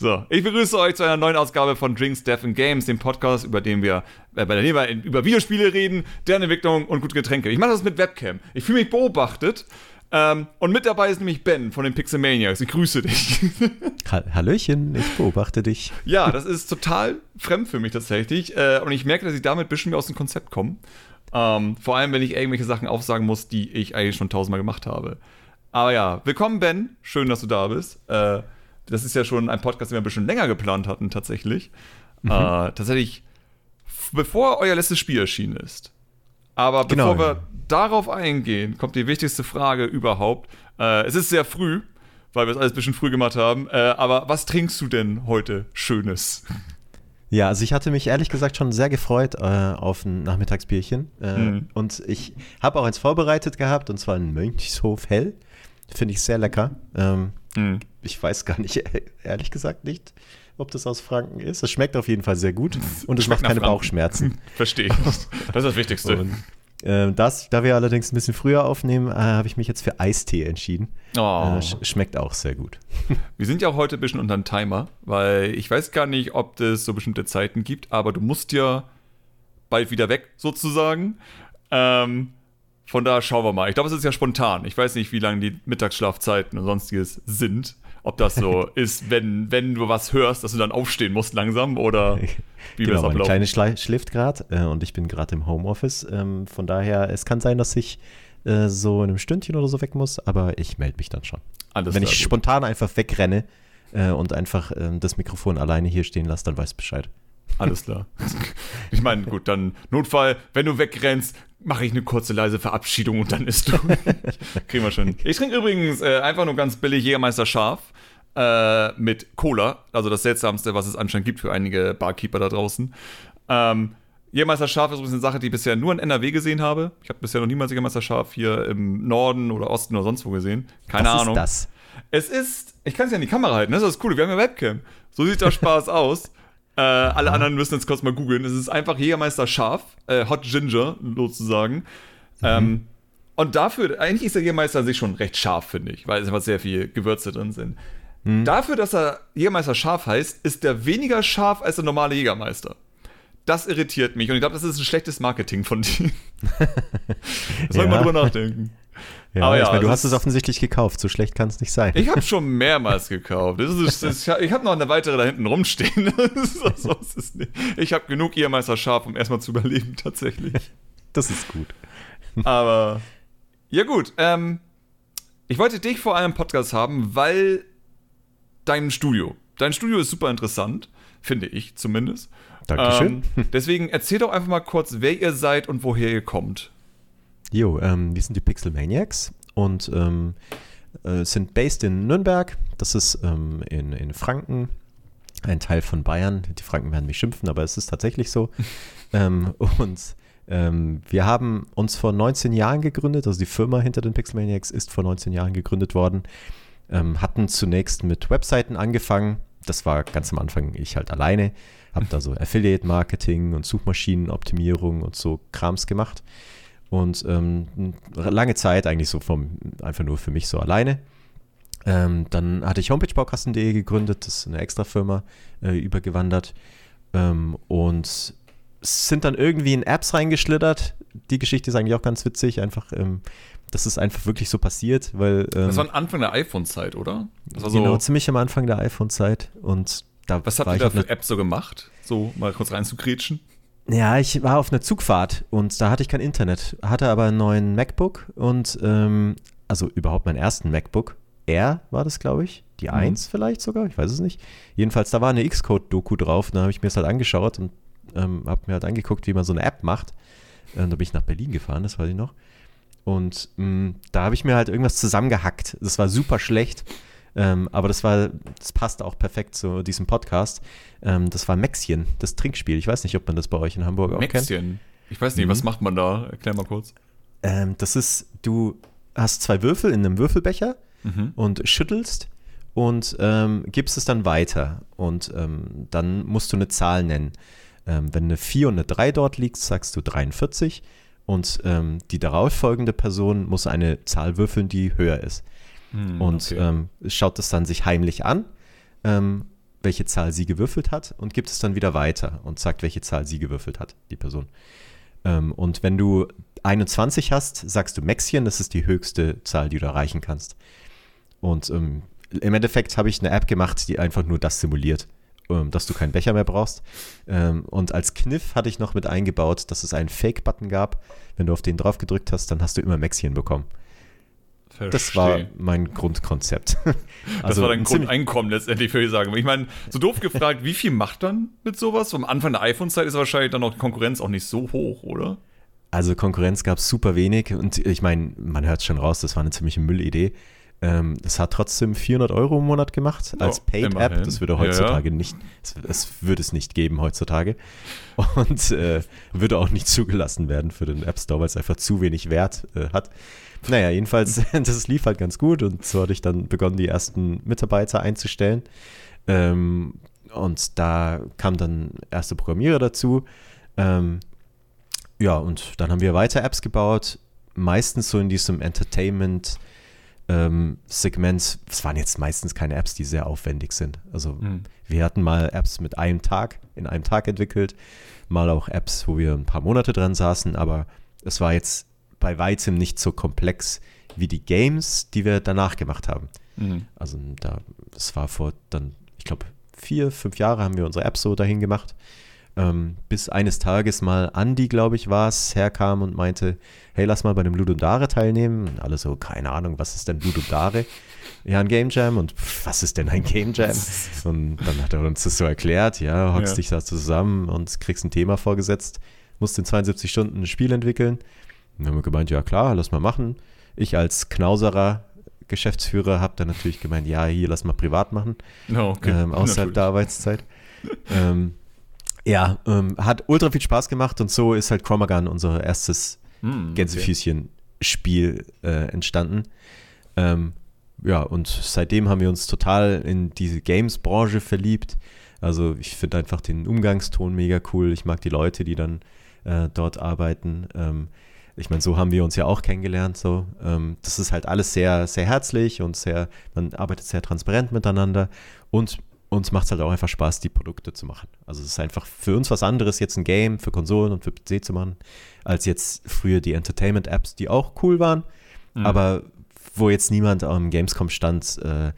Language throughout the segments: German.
So, ich begrüße euch zu einer neuen Ausgabe von Drinks, Death and Games, dem Podcast, über den wir, äh, bei dem wir über Videospiele reden, deren Entwicklung und gute Getränke. Ich mache das mit Webcam. Ich fühle mich beobachtet. Ähm, und mit dabei ist nämlich Ben von den Pixelmaniacs. Ich grüße dich. Hallöchen, ich beobachte dich. Ja, das ist total fremd für mich tatsächlich. Äh, und ich merke, dass ich damit ein bisschen mehr aus dem Konzept komme. Ähm, vor allem, wenn ich irgendwelche Sachen aufsagen muss, die ich eigentlich schon tausendmal gemacht habe. Aber ja, willkommen Ben. Schön, dass du da bist. Äh, das ist ja schon ein Podcast, den wir ein bisschen länger geplant hatten, tatsächlich. Mhm. Äh, tatsächlich, bevor euer letztes Spiel erschienen ist. Aber bevor genau. wir darauf eingehen, kommt die wichtigste Frage überhaupt. Äh, es ist sehr früh, weil wir es alles ein bisschen früh gemacht haben. Äh, aber was trinkst du denn heute Schönes? Ja, also ich hatte mich ehrlich gesagt schon sehr gefreut äh, auf ein Nachmittagsbierchen. Äh, mhm. Und ich habe auch eins vorbereitet gehabt, und zwar ein Mönchshof Hell. Finde ich sehr lecker. Ähm, hm. Ich weiß gar nicht, ehrlich gesagt nicht, ob das aus Franken ist. Es schmeckt auf jeden Fall sehr gut und es macht keine Franken. Bauchschmerzen. Verstehe ich. Das ist das Wichtigste. Und, äh, das, da wir allerdings ein bisschen früher aufnehmen, äh, habe ich mich jetzt für Eistee entschieden. Oh. Äh, sch schmeckt auch sehr gut. Wir sind ja auch heute ein bisschen unter einem Timer, weil ich weiß gar nicht, ob es so bestimmte Zeiten gibt, aber du musst ja bald wieder weg, sozusagen. Ähm, von da schauen wir mal. Ich glaube, es ist ja spontan. Ich weiß nicht, wie lange die Mittagsschlafzeiten und sonstiges sind. Ob das so ist, wenn, wenn du was hörst, dass du dann aufstehen musst langsam oder wie genau, wir es Kleine Schle schläft gerade äh, und ich bin gerade im Homeoffice. Ähm, von daher, es kann sein, dass ich äh, so in einem Stündchen oder so weg muss, aber ich melde mich dann schon. Alles wenn ich gut. spontan einfach wegrenne äh, und einfach ähm, das Mikrofon alleine hier stehen lasse, dann weiß Bescheid. Alles klar. Ich meine, gut, dann Notfall, wenn du wegrennst, mache ich eine kurze leise Verabschiedung und dann ist du. Kriegen wir schon. Ich trinke übrigens äh, einfach nur ganz billig Jägermeister Scharf äh, mit Cola. Also das seltsamste, was es anscheinend gibt für einige Barkeeper da draußen. Ähm, Jägermeister Scharf ist übrigens eine Sache, die ich bisher nur in NRW gesehen habe. Ich habe bisher noch niemals Jägermeister Scharf hier im Norden oder Osten oder sonst wo gesehen. Keine was Ahnung. Was ist das? Es ist, ich kann es ja in die Kamera halten, das ist das Coole, wir haben ja Webcam. So sieht der Spaß aus. Äh, alle anderen müssen jetzt kurz mal googeln. Es ist einfach Jägermeister scharf, äh, Hot Ginger sozusagen. Mhm. Ähm, und dafür, eigentlich ist der Jägermeister an sich schon recht scharf, finde ich, weil es einfach sehr viel Gewürze drin sind. Mhm. Dafür, dass er Jägermeister scharf heißt, ist der weniger scharf als der normale Jägermeister. Das irritiert mich und ich glaube, das ist ein schlechtes Marketing von dir. soll ja. mal drüber nachdenken. Ja, aber ja, meine, du hast es offensichtlich gekauft, so schlecht kann es nicht sein. Ich habe schon mehrmals gekauft. Das ist, das, ich habe noch eine weitere da hinten rumstehen. so, ich habe genug Ehrmeister scharf, um erstmal zu überleben, tatsächlich. Das ist gut. Aber ja gut, ähm, ich wollte dich vor allem Podcast haben, weil dein Studio, dein Studio ist super interessant, finde ich zumindest. Dankeschön. Ähm, deswegen erzähl doch einfach mal kurz, wer ihr seid und woher ihr kommt. Jo, ähm, wir sind die Pixel Maniacs und ähm, äh, sind based in Nürnberg. Das ist ähm, in, in Franken, ein Teil von Bayern. Die Franken werden mich schimpfen, aber es ist tatsächlich so. Ähm, und ähm, wir haben uns vor 19 Jahren gegründet, also die Firma hinter den Pixel Maniacs ist vor 19 Jahren gegründet worden. Ähm, hatten zunächst mit Webseiten angefangen. Das war ganz am Anfang ich halt alleine. Habe da so Affiliate-Marketing und Suchmaschinenoptimierung und so Krams gemacht. Und ähm, lange Zeit eigentlich so vom, einfach nur für mich so alleine. Ähm, dann hatte ich homepagebaukasten.de gegründet, das ist eine extra Firma, äh, übergewandert. Ähm, und sind dann irgendwie in Apps reingeschlittert. Die Geschichte ist eigentlich auch ganz witzig, einfach, ähm, das ist einfach wirklich so passiert, weil. das war am Anfang der iPhone-Zeit, oder? genau, so ziemlich am Anfang der iPhone-Zeit. Und da Was habt ihr da für Apps so gemacht? So mal kurz reinzugrätschen? Ja, ich war auf einer Zugfahrt und da hatte ich kein Internet, hatte aber einen neuen MacBook und ähm, also überhaupt meinen ersten MacBook. Air war das, glaube ich. Die 1 mhm. vielleicht sogar, ich weiß es nicht. Jedenfalls, da war eine Xcode-Doku drauf, da habe ich mir das halt angeschaut und ähm, habe mir halt angeguckt, wie man so eine App macht. Und ähm, da bin ich nach Berlin gefahren, das weiß ich noch. Und mh, mm, da habe ich mir halt irgendwas zusammengehackt. Das war super schlecht. Ähm, aber das war, das passt auch perfekt zu diesem Podcast. Ähm, das war Mexien, das Trinkspiel. Ich weiß nicht, ob man das bei euch in Hamburg auch Mexien. kennt. Ich weiß nicht, mhm. was macht man da? Erklär mal kurz. Ähm, das ist, du hast zwei Würfel in einem Würfelbecher mhm. und schüttelst und ähm, gibst es dann weiter. Und ähm, dann musst du eine Zahl nennen. Ähm, wenn eine 4 und eine 3 dort liegt, sagst du 43. Und die darauffolgende Person muss eine Zahl würfeln, die höher ist. Hm, und okay. ähm, schaut es dann sich heimlich an. Ähm, welche Zahl sie gewürfelt hat und gibt es dann wieder weiter und sagt, welche Zahl sie gewürfelt hat, die Person. Ähm, und wenn du 21 hast, sagst du Maxchen, das ist die höchste Zahl, die du erreichen kannst. Und ähm, im Endeffekt habe ich eine App gemacht, die einfach nur das simuliert, ähm, dass du keinen Becher mehr brauchst. Ähm, und als Kniff hatte ich noch mit eingebaut, dass es einen Fake-Button gab. Wenn du auf den drauf gedrückt hast, dann hast du immer Maxchen bekommen. Verstehe. Das war mein Grundkonzept. also das war dein Grundeinkommen letztendlich, würde ich sagen. Ich meine, so doof gefragt, wie viel macht dann mit sowas? Am Anfang der iPhone-Zeit ist wahrscheinlich dann noch die Konkurrenz auch nicht so hoch, oder? Also Konkurrenz gab es super wenig und ich meine, man hört schon raus, das war eine ziemliche Müllidee. Ähm, das hat trotzdem 400 Euro im Monat gemacht als oh, Paid-App. Das würde heutzutage ja, ja. nicht, es, es, würde es nicht geben heutzutage. Und äh, würde auch nicht zugelassen werden für den App Store, weil es einfach zu wenig Wert äh, hat. Naja, jedenfalls, das lief halt ganz gut und so hatte ich dann begonnen, die ersten Mitarbeiter einzustellen. Ähm, und da kamen dann erste Programmierer dazu. Ähm, ja, und dann haben wir weiter Apps gebaut, meistens so in diesem Entertainment- ähm, Segment, es waren jetzt meistens keine Apps, die sehr aufwendig sind. Also mhm. wir hatten mal Apps mit einem Tag, in einem Tag entwickelt, mal auch Apps, wo wir ein paar Monate dran saßen, aber es war jetzt bei weitem nicht so komplex wie die Games, die wir danach gemacht haben. Mhm. Also da, das war vor dann, ich glaube, vier, fünf Jahre haben wir unsere Apps so dahin gemacht. Ähm, bis eines Tages mal Andy, glaube ich, war es, herkam und meinte, hey, lass mal bei dem Ludundare teilnehmen. Und alle so, keine Ahnung, was ist denn Ludundare? Ja, ein Game Jam. Und pff, was ist denn ein Game Jam? Und dann hat er uns das so erklärt, ja, hockst ja. dich da zusammen und kriegst ein Thema vorgesetzt, musst in 72 Stunden ein Spiel entwickeln. Dann haben wir gemeint, ja klar, lass mal machen. Ich als Knauserer Geschäftsführer habe dann natürlich gemeint, ja, hier, lass mal privat machen. Oh, okay. ähm, außerhalb natürlich. der Arbeitszeit. ähm, ja, ähm, hat ultra viel Spaß gemacht und so ist halt Chromagun unser erstes mm, Gänsefüßchen-Spiel äh, entstanden. Ähm, ja, und seitdem haben wir uns total in diese Games-Branche verliebt. Also ich finde einfach den Umgangston mega cool. Ich mag die Leute, die dann äh, dort arbeiten. Ähm, ich meine, so haben wir uns ja auch kennengelernt. So, ähm, das ist halt alles sehr, sehr herzlich und sehr, man arbeitet sehr transparent miteinander und uns macht es halt auch einfach Spaß, die Produkte zu machen. Also es ist einfach für uns was anderes, jetzt ein Game für Konsolen und für PC zu machen, als jetzt früher die Entertainment-Apps, die auch cool waren, mhm. aber wo jetzt niemand am Gamescom-Stand äh,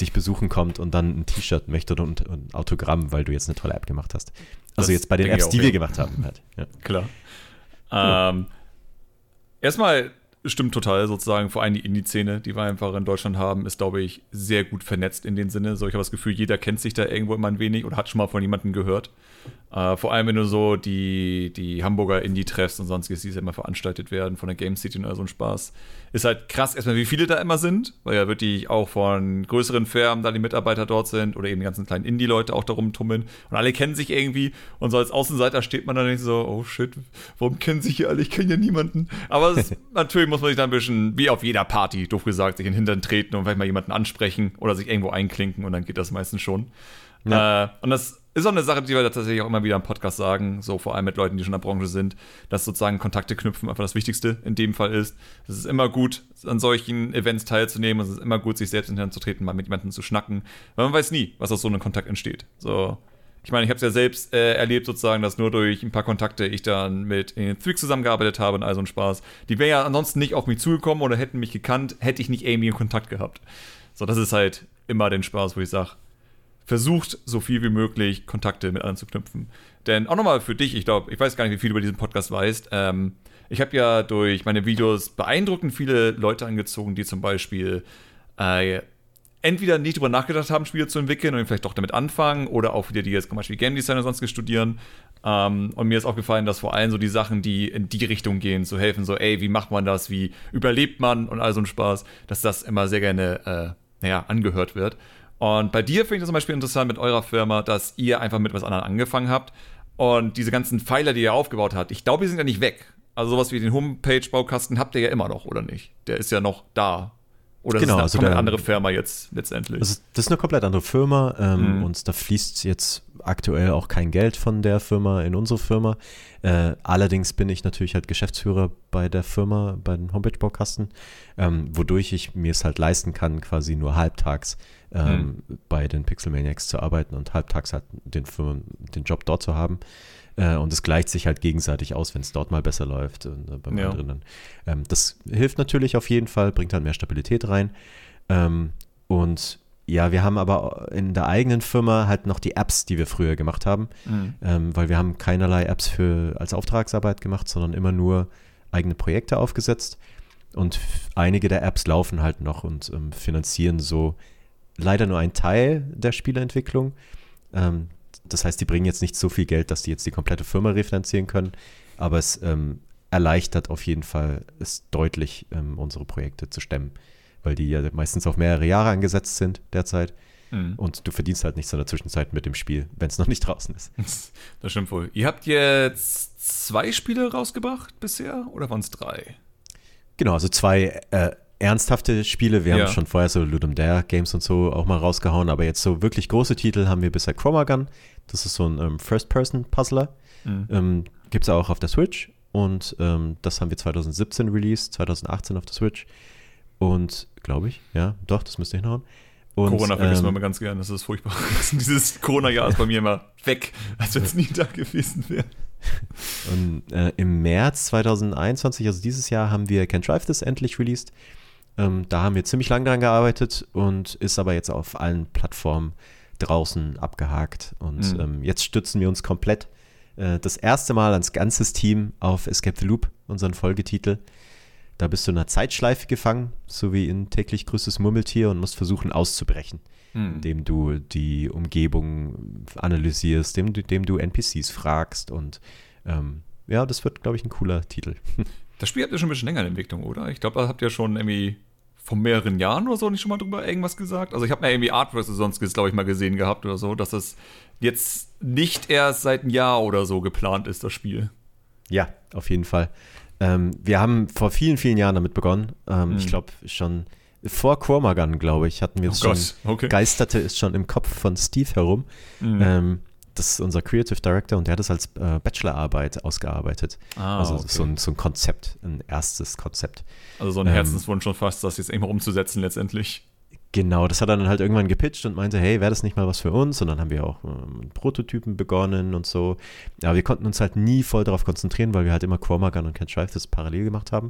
dich besuchen kommt und dann ein T-Shirt möchte und, ein Autogramm, weil du jetzt eine tolle App gemacht hast. Also das jetzt bei den Apps, die wir gemacht haben. Halt. Ja. Klar. Ähm, erstmal stimmt total sozusagen. Vor allem die Indie-Szene, die wir einfach in Deutschland haben, ist, glaube ich, sehr gut vernetzt in dem Sinne. So, ich habe das Gefühl, jeder kennt sich da irgendwo immer ein wenig oder hat schon mal von jemandem gehört. Äh, vor allem, wenn du so die, die Hamburger Indie-Treffs und sonstiges, die ja immer veranstaltet werden von der Game City und all so ein Spaß. Ist halt krass, erstmal, wie viele da immer sind, weil ja wirklich auch von größeren Firmen da die Mitarbeiter dort sind oder eben die ganzen kleinen Indie-Leute auch darum tummeln und alle kennen sich irgendwie und so als Außenseiter steht man dann nicht so, oh shit, warum kennen sich hier alle? Ich kenne ja niemanden. Aber ist, natürlich muss man sich dann ein bisschen, wie auf jeder Party, doof gesagt, sich in den Hintern treten und vielleicht mal jemanden ansprechen oder sich irgendwo einklinken und dann geht das meistens schon. Ja. Äh, und das ist auch eine Sache, die wir tatsächlich auch immer wieder im Podcast sagen, so vor allem mit Leuten, die schon in der Branche sind, dass sozusagen Kontakte knüpfen einfach das Wichtigste in dem Fall ist. Es ist immer gut, an solchen Events teilzunehmen. Es ist immer gut, sich selbst in den Hand zu treten, mal mit jemandem zu schnacken. Weil man weiß nie, was aus so einem Kontakt entsteht. So. Ich meine, ich habe es ja selbst äh, erlebt, sozusagen, dass nur durch ein paar Kontakte ich dann mit in Twix zusammengearbeitet habe und all so ein Spaß. Die wären ja ansonsten nicht auf mich zugekommen oder hätten mich gekannt, hätte ich nicht irgendwie in Kontakt gehabt. So, das ist halt immer den Spaß, wo ich sage, versucht, so viel wie möglich Kontakte mit anderen zu knüpfen. Denn auch nochmal für dich, ich glaube, ich weiß gar nicht, wie viel du über diesen Podcast weißt. Ähm, ich habe ja durch meine Videos beeindruckend viele Leute angezogen, die zum Beispiel äh, entweder nicht darüber nachgedacht haben, Spiele zu entwickeln und vielleicht doch damit anfangen, oder auch wieder die jetzt zum Beispiel Game Design oder sonstiges studieren. Ähm, und mir ist aufgefallen, dass vor allem so die Sachen, die in die Richtung gehen, zu helfen, so, ey, wie macht man das, wie überlebt man und all so ein Spaß, dass das immer sehr gerne, äh, naja, angehört wird. Und bei dir finde ich das zum Beispiel interessant mit eurer Firma, dass ihr einfach mit was anderem angefangen habt. Und diese ganzen Pfeiler, die ihr aufgebaut habt, ich glaube, die sind ja nicht weg. Also sowas wie den Homepage-Baukasten habt ihr ja immer noch, oder nicht? Der ist ja noch da. Oder genau, ist das eine also komplett andere Firma jetzt letztendlich? Also das ist eine komplett andere Firma ähm, mhm. und da fließt jetzt aktuell auch kein Geld von der Firma in unsere Firma. Äh, allerdings bin ich natürlich halt Geschäftsführer bei der Firma, bei den Homepage-Baukasten, ähm, wodurch ich mir es halt leisten kann, quasi nur halbtags ähm, hm. bei den Pixel Maniacs zu arbeiten und halbtags halt den, Firmen, den Job dort zu haben. Äh, und es gleicht sich halt gegenseitig aus, wenn es dort mal besser läuft und äh, beim ja. anderen. Ähm, das hilft natürlich auf jeden Fall, bringt dann mehr Stabilität rein. Ähm, und ja, wir haben aber in der eigenen Firma halt noch die Apps, die wir früher gemacht haben, mhm. ähm, weil wir haben keinerlei Apps für als Auftragsarbeit gemacht, sondern immer nur eigene Projekte aufgesetzt. Und einige der Apps laufen halt noch und ähm, finanzieren so leider nur einen Teil der Spieleentwicklung. Ähm, das heißt, die bringen jetzt nicht so viel Geld, dass die jetzt die komplette Firma refinanzieren können, aber es ähm, erleichtert auf jeden Fall es deutlich, ähm, unsere Projekte zu stemmen weil die ja meistens auf mehrere Jahre angesetzt sind derzeit. Mhm. Und du verdienst halt nichts in der Zwischenzeit mit dem Spiel, wenn es noch nicht draußen ist. Das stimmt wohl. Ihr habt jetzt zwei Spiele rausgebracht bisher oder waren es drei? Genau, also zwei äh, ernsthafte Spiele. Wir ja. haben schon vorher so Ludum Dare Games und so auch mal rausgehauen, aber jetzt so wirklich große Titel haben wir bisher Chromagun. Das ist so ein ähm, First-Person-Puzzler. Mhm. Ähm, Gibt es auch auf der Switch und ähm, das haben wir 2017 released, 2018 auf der Switch. Und glaube ich, ja, doch, das müsste hinhauen. Und, Corona vergessen ähm, wir immer ganz gern, das ist furchtbar. Dieses Corona-Jahr ist bei mir immer weg, als wenn es nie da gewesen wäre. Und äh, im März 2021, also dieses Jahr, haben wir Can Drive This endlich released. Ähm, da haben wir ziemlich lange dran gearbeitet und ist aber jetzt auf allen Plattformen draußen abgehakt. Und mhm. ähm, jetzt stützen wir uns komplett äh, das erste Mal als ganzes Team auf Escape the Loop, unseren Folgetitel. Da bist du in einer Zeitschleife gefangen, so wie in täglich grüßtes Murmeltier und musst versuchen auszubrechen, hm. indem du die Umgebung analysierst, indem, indem du NPCs fragst und ähm, ja, das wird, glaube ich, ein cooler Titel. Das Spiel habt ihr schon ein bisschen länger in Entwicklung, oder? Ich glaube, da habt ihr schon irgendwie vor mehreren Jahren oder so nicht schon mal drüber irgendwas gesagt? Also ich habe mir irgendwie Artworks sonst, glaube ich, mal gesehen gehabt oder so, dass das jetzt nicht erst seit einem Jahr oder so geplant ist, das Spiel. Ja, auf jeden Fall. Ähm, wir haben vor vielen, vielen Jahren damit begonnen. Ähm, mhm. Ich glaube schon vor Chromagun, glaube ich, hatten wir es oh schon. Okay. Geisterte ist schon im Kopf von Steve herum. Mhm. Ähm, das ist unser Creative Director und der hat es als äh, Bachelorarbeit ausgearbeitet. Ah, also okay. so, ein, so ein Konzept, ein erstes Konzept. Also so ein ähm, Herzenswunsch schon fast, das jetzt irgendwann umzusetzen letztendlich. Genau, das hat er dann halt irgendwann gepitcht und meinte, hey, wäre das nicht mal was für uns? Und dann haben wir auch ähm, Prototypen begonnen und so. Aber wir konnten uns halt nie voll darauf konzentrieren, weil wir halt immer Chromagun und Can't Drive das parallel gemacht haben.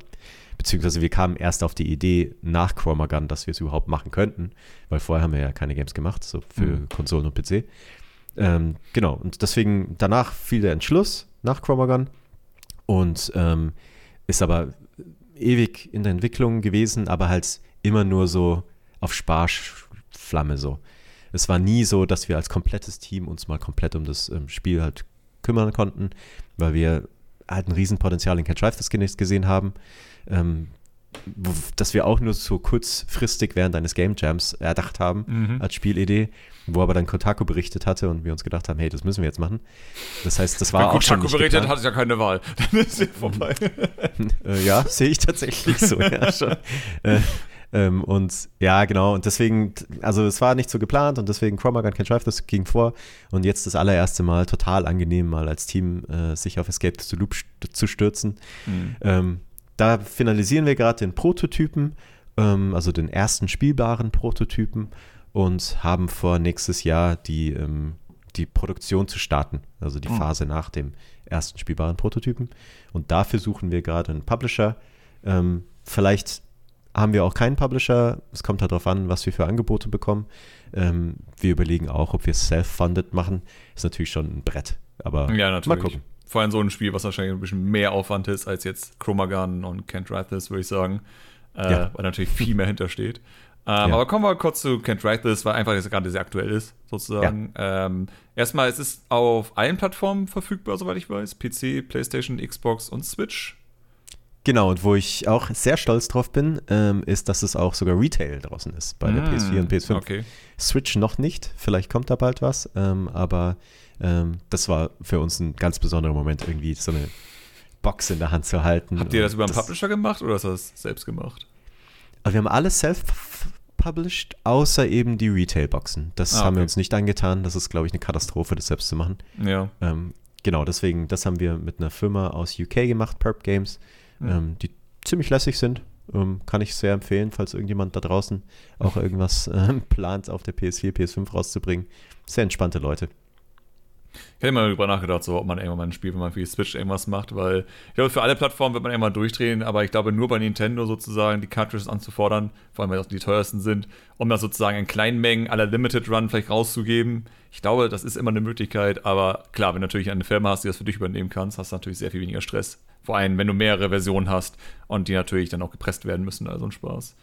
Beziehungsweise wir kamen erst auf die Idee nach Chromagun, dass wir es überhaupt machen könnten, weil vorher haben wir ja keine Games gemacht, so für mhm. Konsolen und PC. Ähm, genau, und deswegen danach fiel der Entschluss nach Chromagun und ähm, ist aber ewig in der Entwicklung gewesen, aber halt immer nur so auf Sparflamme so. Es war nie so, dass wir als komplettes Team uns mal komplett um das ähm, Spiel halt kümmern konnten, weil wir halt ein Riesenpotenzial in Cat Drive das gesehen haben, ähm, dass wir auch nur so kurzfristig während eines Game Jams erdacht haben mhm. als Spielidee, wo aber dann Kotaku berichtet hatte und wir uns gedacht haben, hey, das müssen wir jetzt machen. Das heißt, das war Wenn auch Kotaku schon nicht berichtet, geplant. hat es ja keine Wahl. Dann ist ja vorbei. äh, ja, sehe ich tatsächlich so. ja, schon. Äh, ähm, und ja, genau, und deswegen, also es war nicht so geplant und deswegen Chromagun Can Drive, das ging vor. Und jetzt das allererste Mal total angenehm, mal als Team äh, sich auf Escape to Loop zu stürzen. Mhm. Ähm, da finalisieren wir gerade den Prototypen, ähm, also den ersten spielbaren Prototypen und haben vor, nächstes Jahr die, ähm, die Produktion zu starten, also die mhm. Phase nach dem ersten spielbaren Prototypen. Und dafür suchen wir gerade einen Publisher. Ähm, vielleicht haben wir auch keinen Publisher. Es kommt halt darauf an, was wir für Angebote bekommen. Ähm, wir überlegen auch, ob wir es self-funded machen. Ist natürlich schon ein Brett. Aber ja, natürlich. mal gucken. Vor allem so ein Spiel, was wahrscheinlich ein bisschen mehr Aufwand ist als jetzt Chromagun und Can't Write This, würde ich sagen. Äh, ja. Weil natürlich viel mehr hintersteht. Ähm, ja. Aber kommen wir kurz zu Can't Write This, weil einfach jetzt gerade sehr aktuell ist, sozusagen. Ja. Ähm, erstmal, es ist auf allen Plattformen verfügbar, soweit ich weiß. PC, PlayStation, Xbox und Switch. Genau, und wo ich auch sehr stolz drauf bin, ähm, ist, dass es auch sogar Retail draußen ist bei der PS4 und PS5. Okay. Switch noch nicht, vielleicht kommt da bald was, ähm, aber ähm, das war für uns ein ganz besonderer Moment, irgendwie so eine Box in der Hand zu halten. Habt ihr das über einen Publisher gemacht oder hast du das selbst gemacht? Also wir haben alles self self-published, außer eben die Retail-Boxen. Das Ah, haben wir okay. uns nicht angetan. Das ist, glaube ich, eine Katastrophe, das selbst zu machen. Ja. Ähm, genau, deswegen, das haben wir mit einer Firma aus UK gemacht, Perp Games, Mhm. ähm, die ziemlich lässig sind. Ähm, kann ich sehr empfehlen, falls irgendjemand da draußen auch irgendwas ähm, plant, auf der PS4, PS5 rauszubringen. Sehr entspannte Leute. Ich hätte mal darüber nachgedacht, so, ob man irgendwann mal ein Spiel, wenn man für die Switch irgendwas macht, weil ich glaube, für alle Plattformen wird man irgendwann durchdrehen, aber ich glaube, nur bei Nintendo sozusagen die Cartridges anzufordern, vor allem weil das die teuersten sind, um das sozusagen in kleinen Mengen aller Limited Run vielleicht rauszugeben. Ich glaube, das ist immer eine Möglichkeit, aber klar, wenn du natürlich eine Firma hast, die das für dich übernehmen kannst, hast du natürlich sehr viel weniger Stress. Vor allem, wenn du mehrere Versionen hast und die natürlich dann auch gepresst werden müssen, also ein Spaß.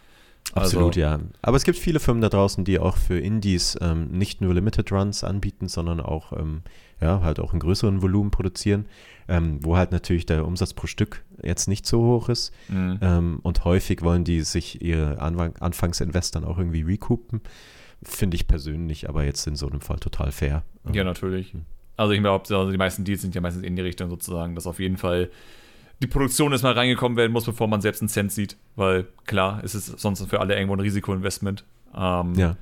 Absolut, Also- ja. Aber es gibt viele Firmen da draußen, die auch für Indies ähm, nicht nur Limited Runs anbieten, sondern auch, ähm, ja, halt auch in größeren Volumen produzieren, ähm, wo halt natürlich der Umsatz pro Stück jetzt nicht so hoch ist. Mhm. Ähm, und häufig wollen die sich ihre Anfang Anfangsinvest dann auch irgendwie recoupen. Finde ich persönlich aber jetzt in so einem Fall total fair. Ja, natürlich. Also ich glaube, also die meisten Deals sind ja meistens in die Richtung sozusagen, dass auf jeden Fall die Produktion erstmal reingekommen werden muss, bevor man selbst einen Cent sieht, weil klar, es ist sonst für alle irgendwo ein Risikoinvestment. Ähm, Ja.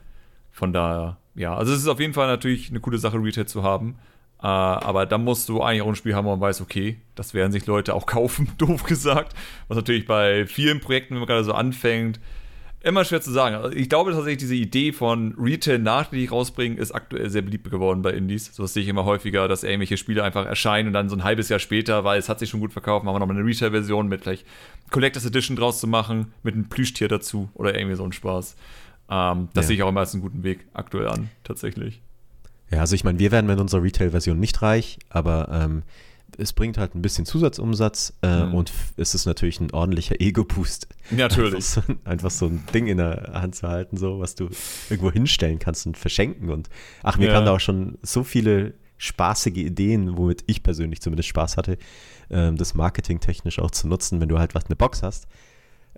Von daher, ja, also es ist auf jeden Fall natürlich eine coole Sache, Retail zu haben. Äh, aber da musst du eigentlich auch ein Spiel haben, wo man weiß, okay, das werden sich Leute auch kaufen, doof gesagt. Was natürlich bei vielen Projekten, wenn man gerade so anfängt, immer schwer zu sagen. Also ich glaube tatsächlich, diese Idee von Retail nachträglich rausbringen ist aktuell sehr beliebt geworden bei Indies. So sehe ich immer häufiger, dass irgendwelche Spiele einfach erscheinen und dann so ein halbes Jahr später, weil es hat sich schon gut verkauft, machen wir nochmal eine Retail-Version mit vielleicht Collectors Edition draus zu machen, mit einem Plüschtier dazu oder irgendwie so ein Spaß. Ähm, das Ja. sehe ich auch immer als einen guten Weg aktuell an, tatsächlich. Ja, also ich meine, wir werden mit unserer Retail-Version nicht reich, aber ähm, es bringt halt ein bisschen Zusatzumsatz äh, Mhm. und es ist natürlich ein ordentlicher Ego-Boost. Natürlich. Einfach so, einfach so ein Ding in der Hand zu halten, so was du irgendwo hinstellen kannst und verschenken. Und ach, mir Ja. kamen da auch schon so viele spaßige Ideen, womit ich persönlich zumindest Spaß hatte, ähm, das marketingtechnisch auch zu nutzen, wenn du halt was eine Box hast.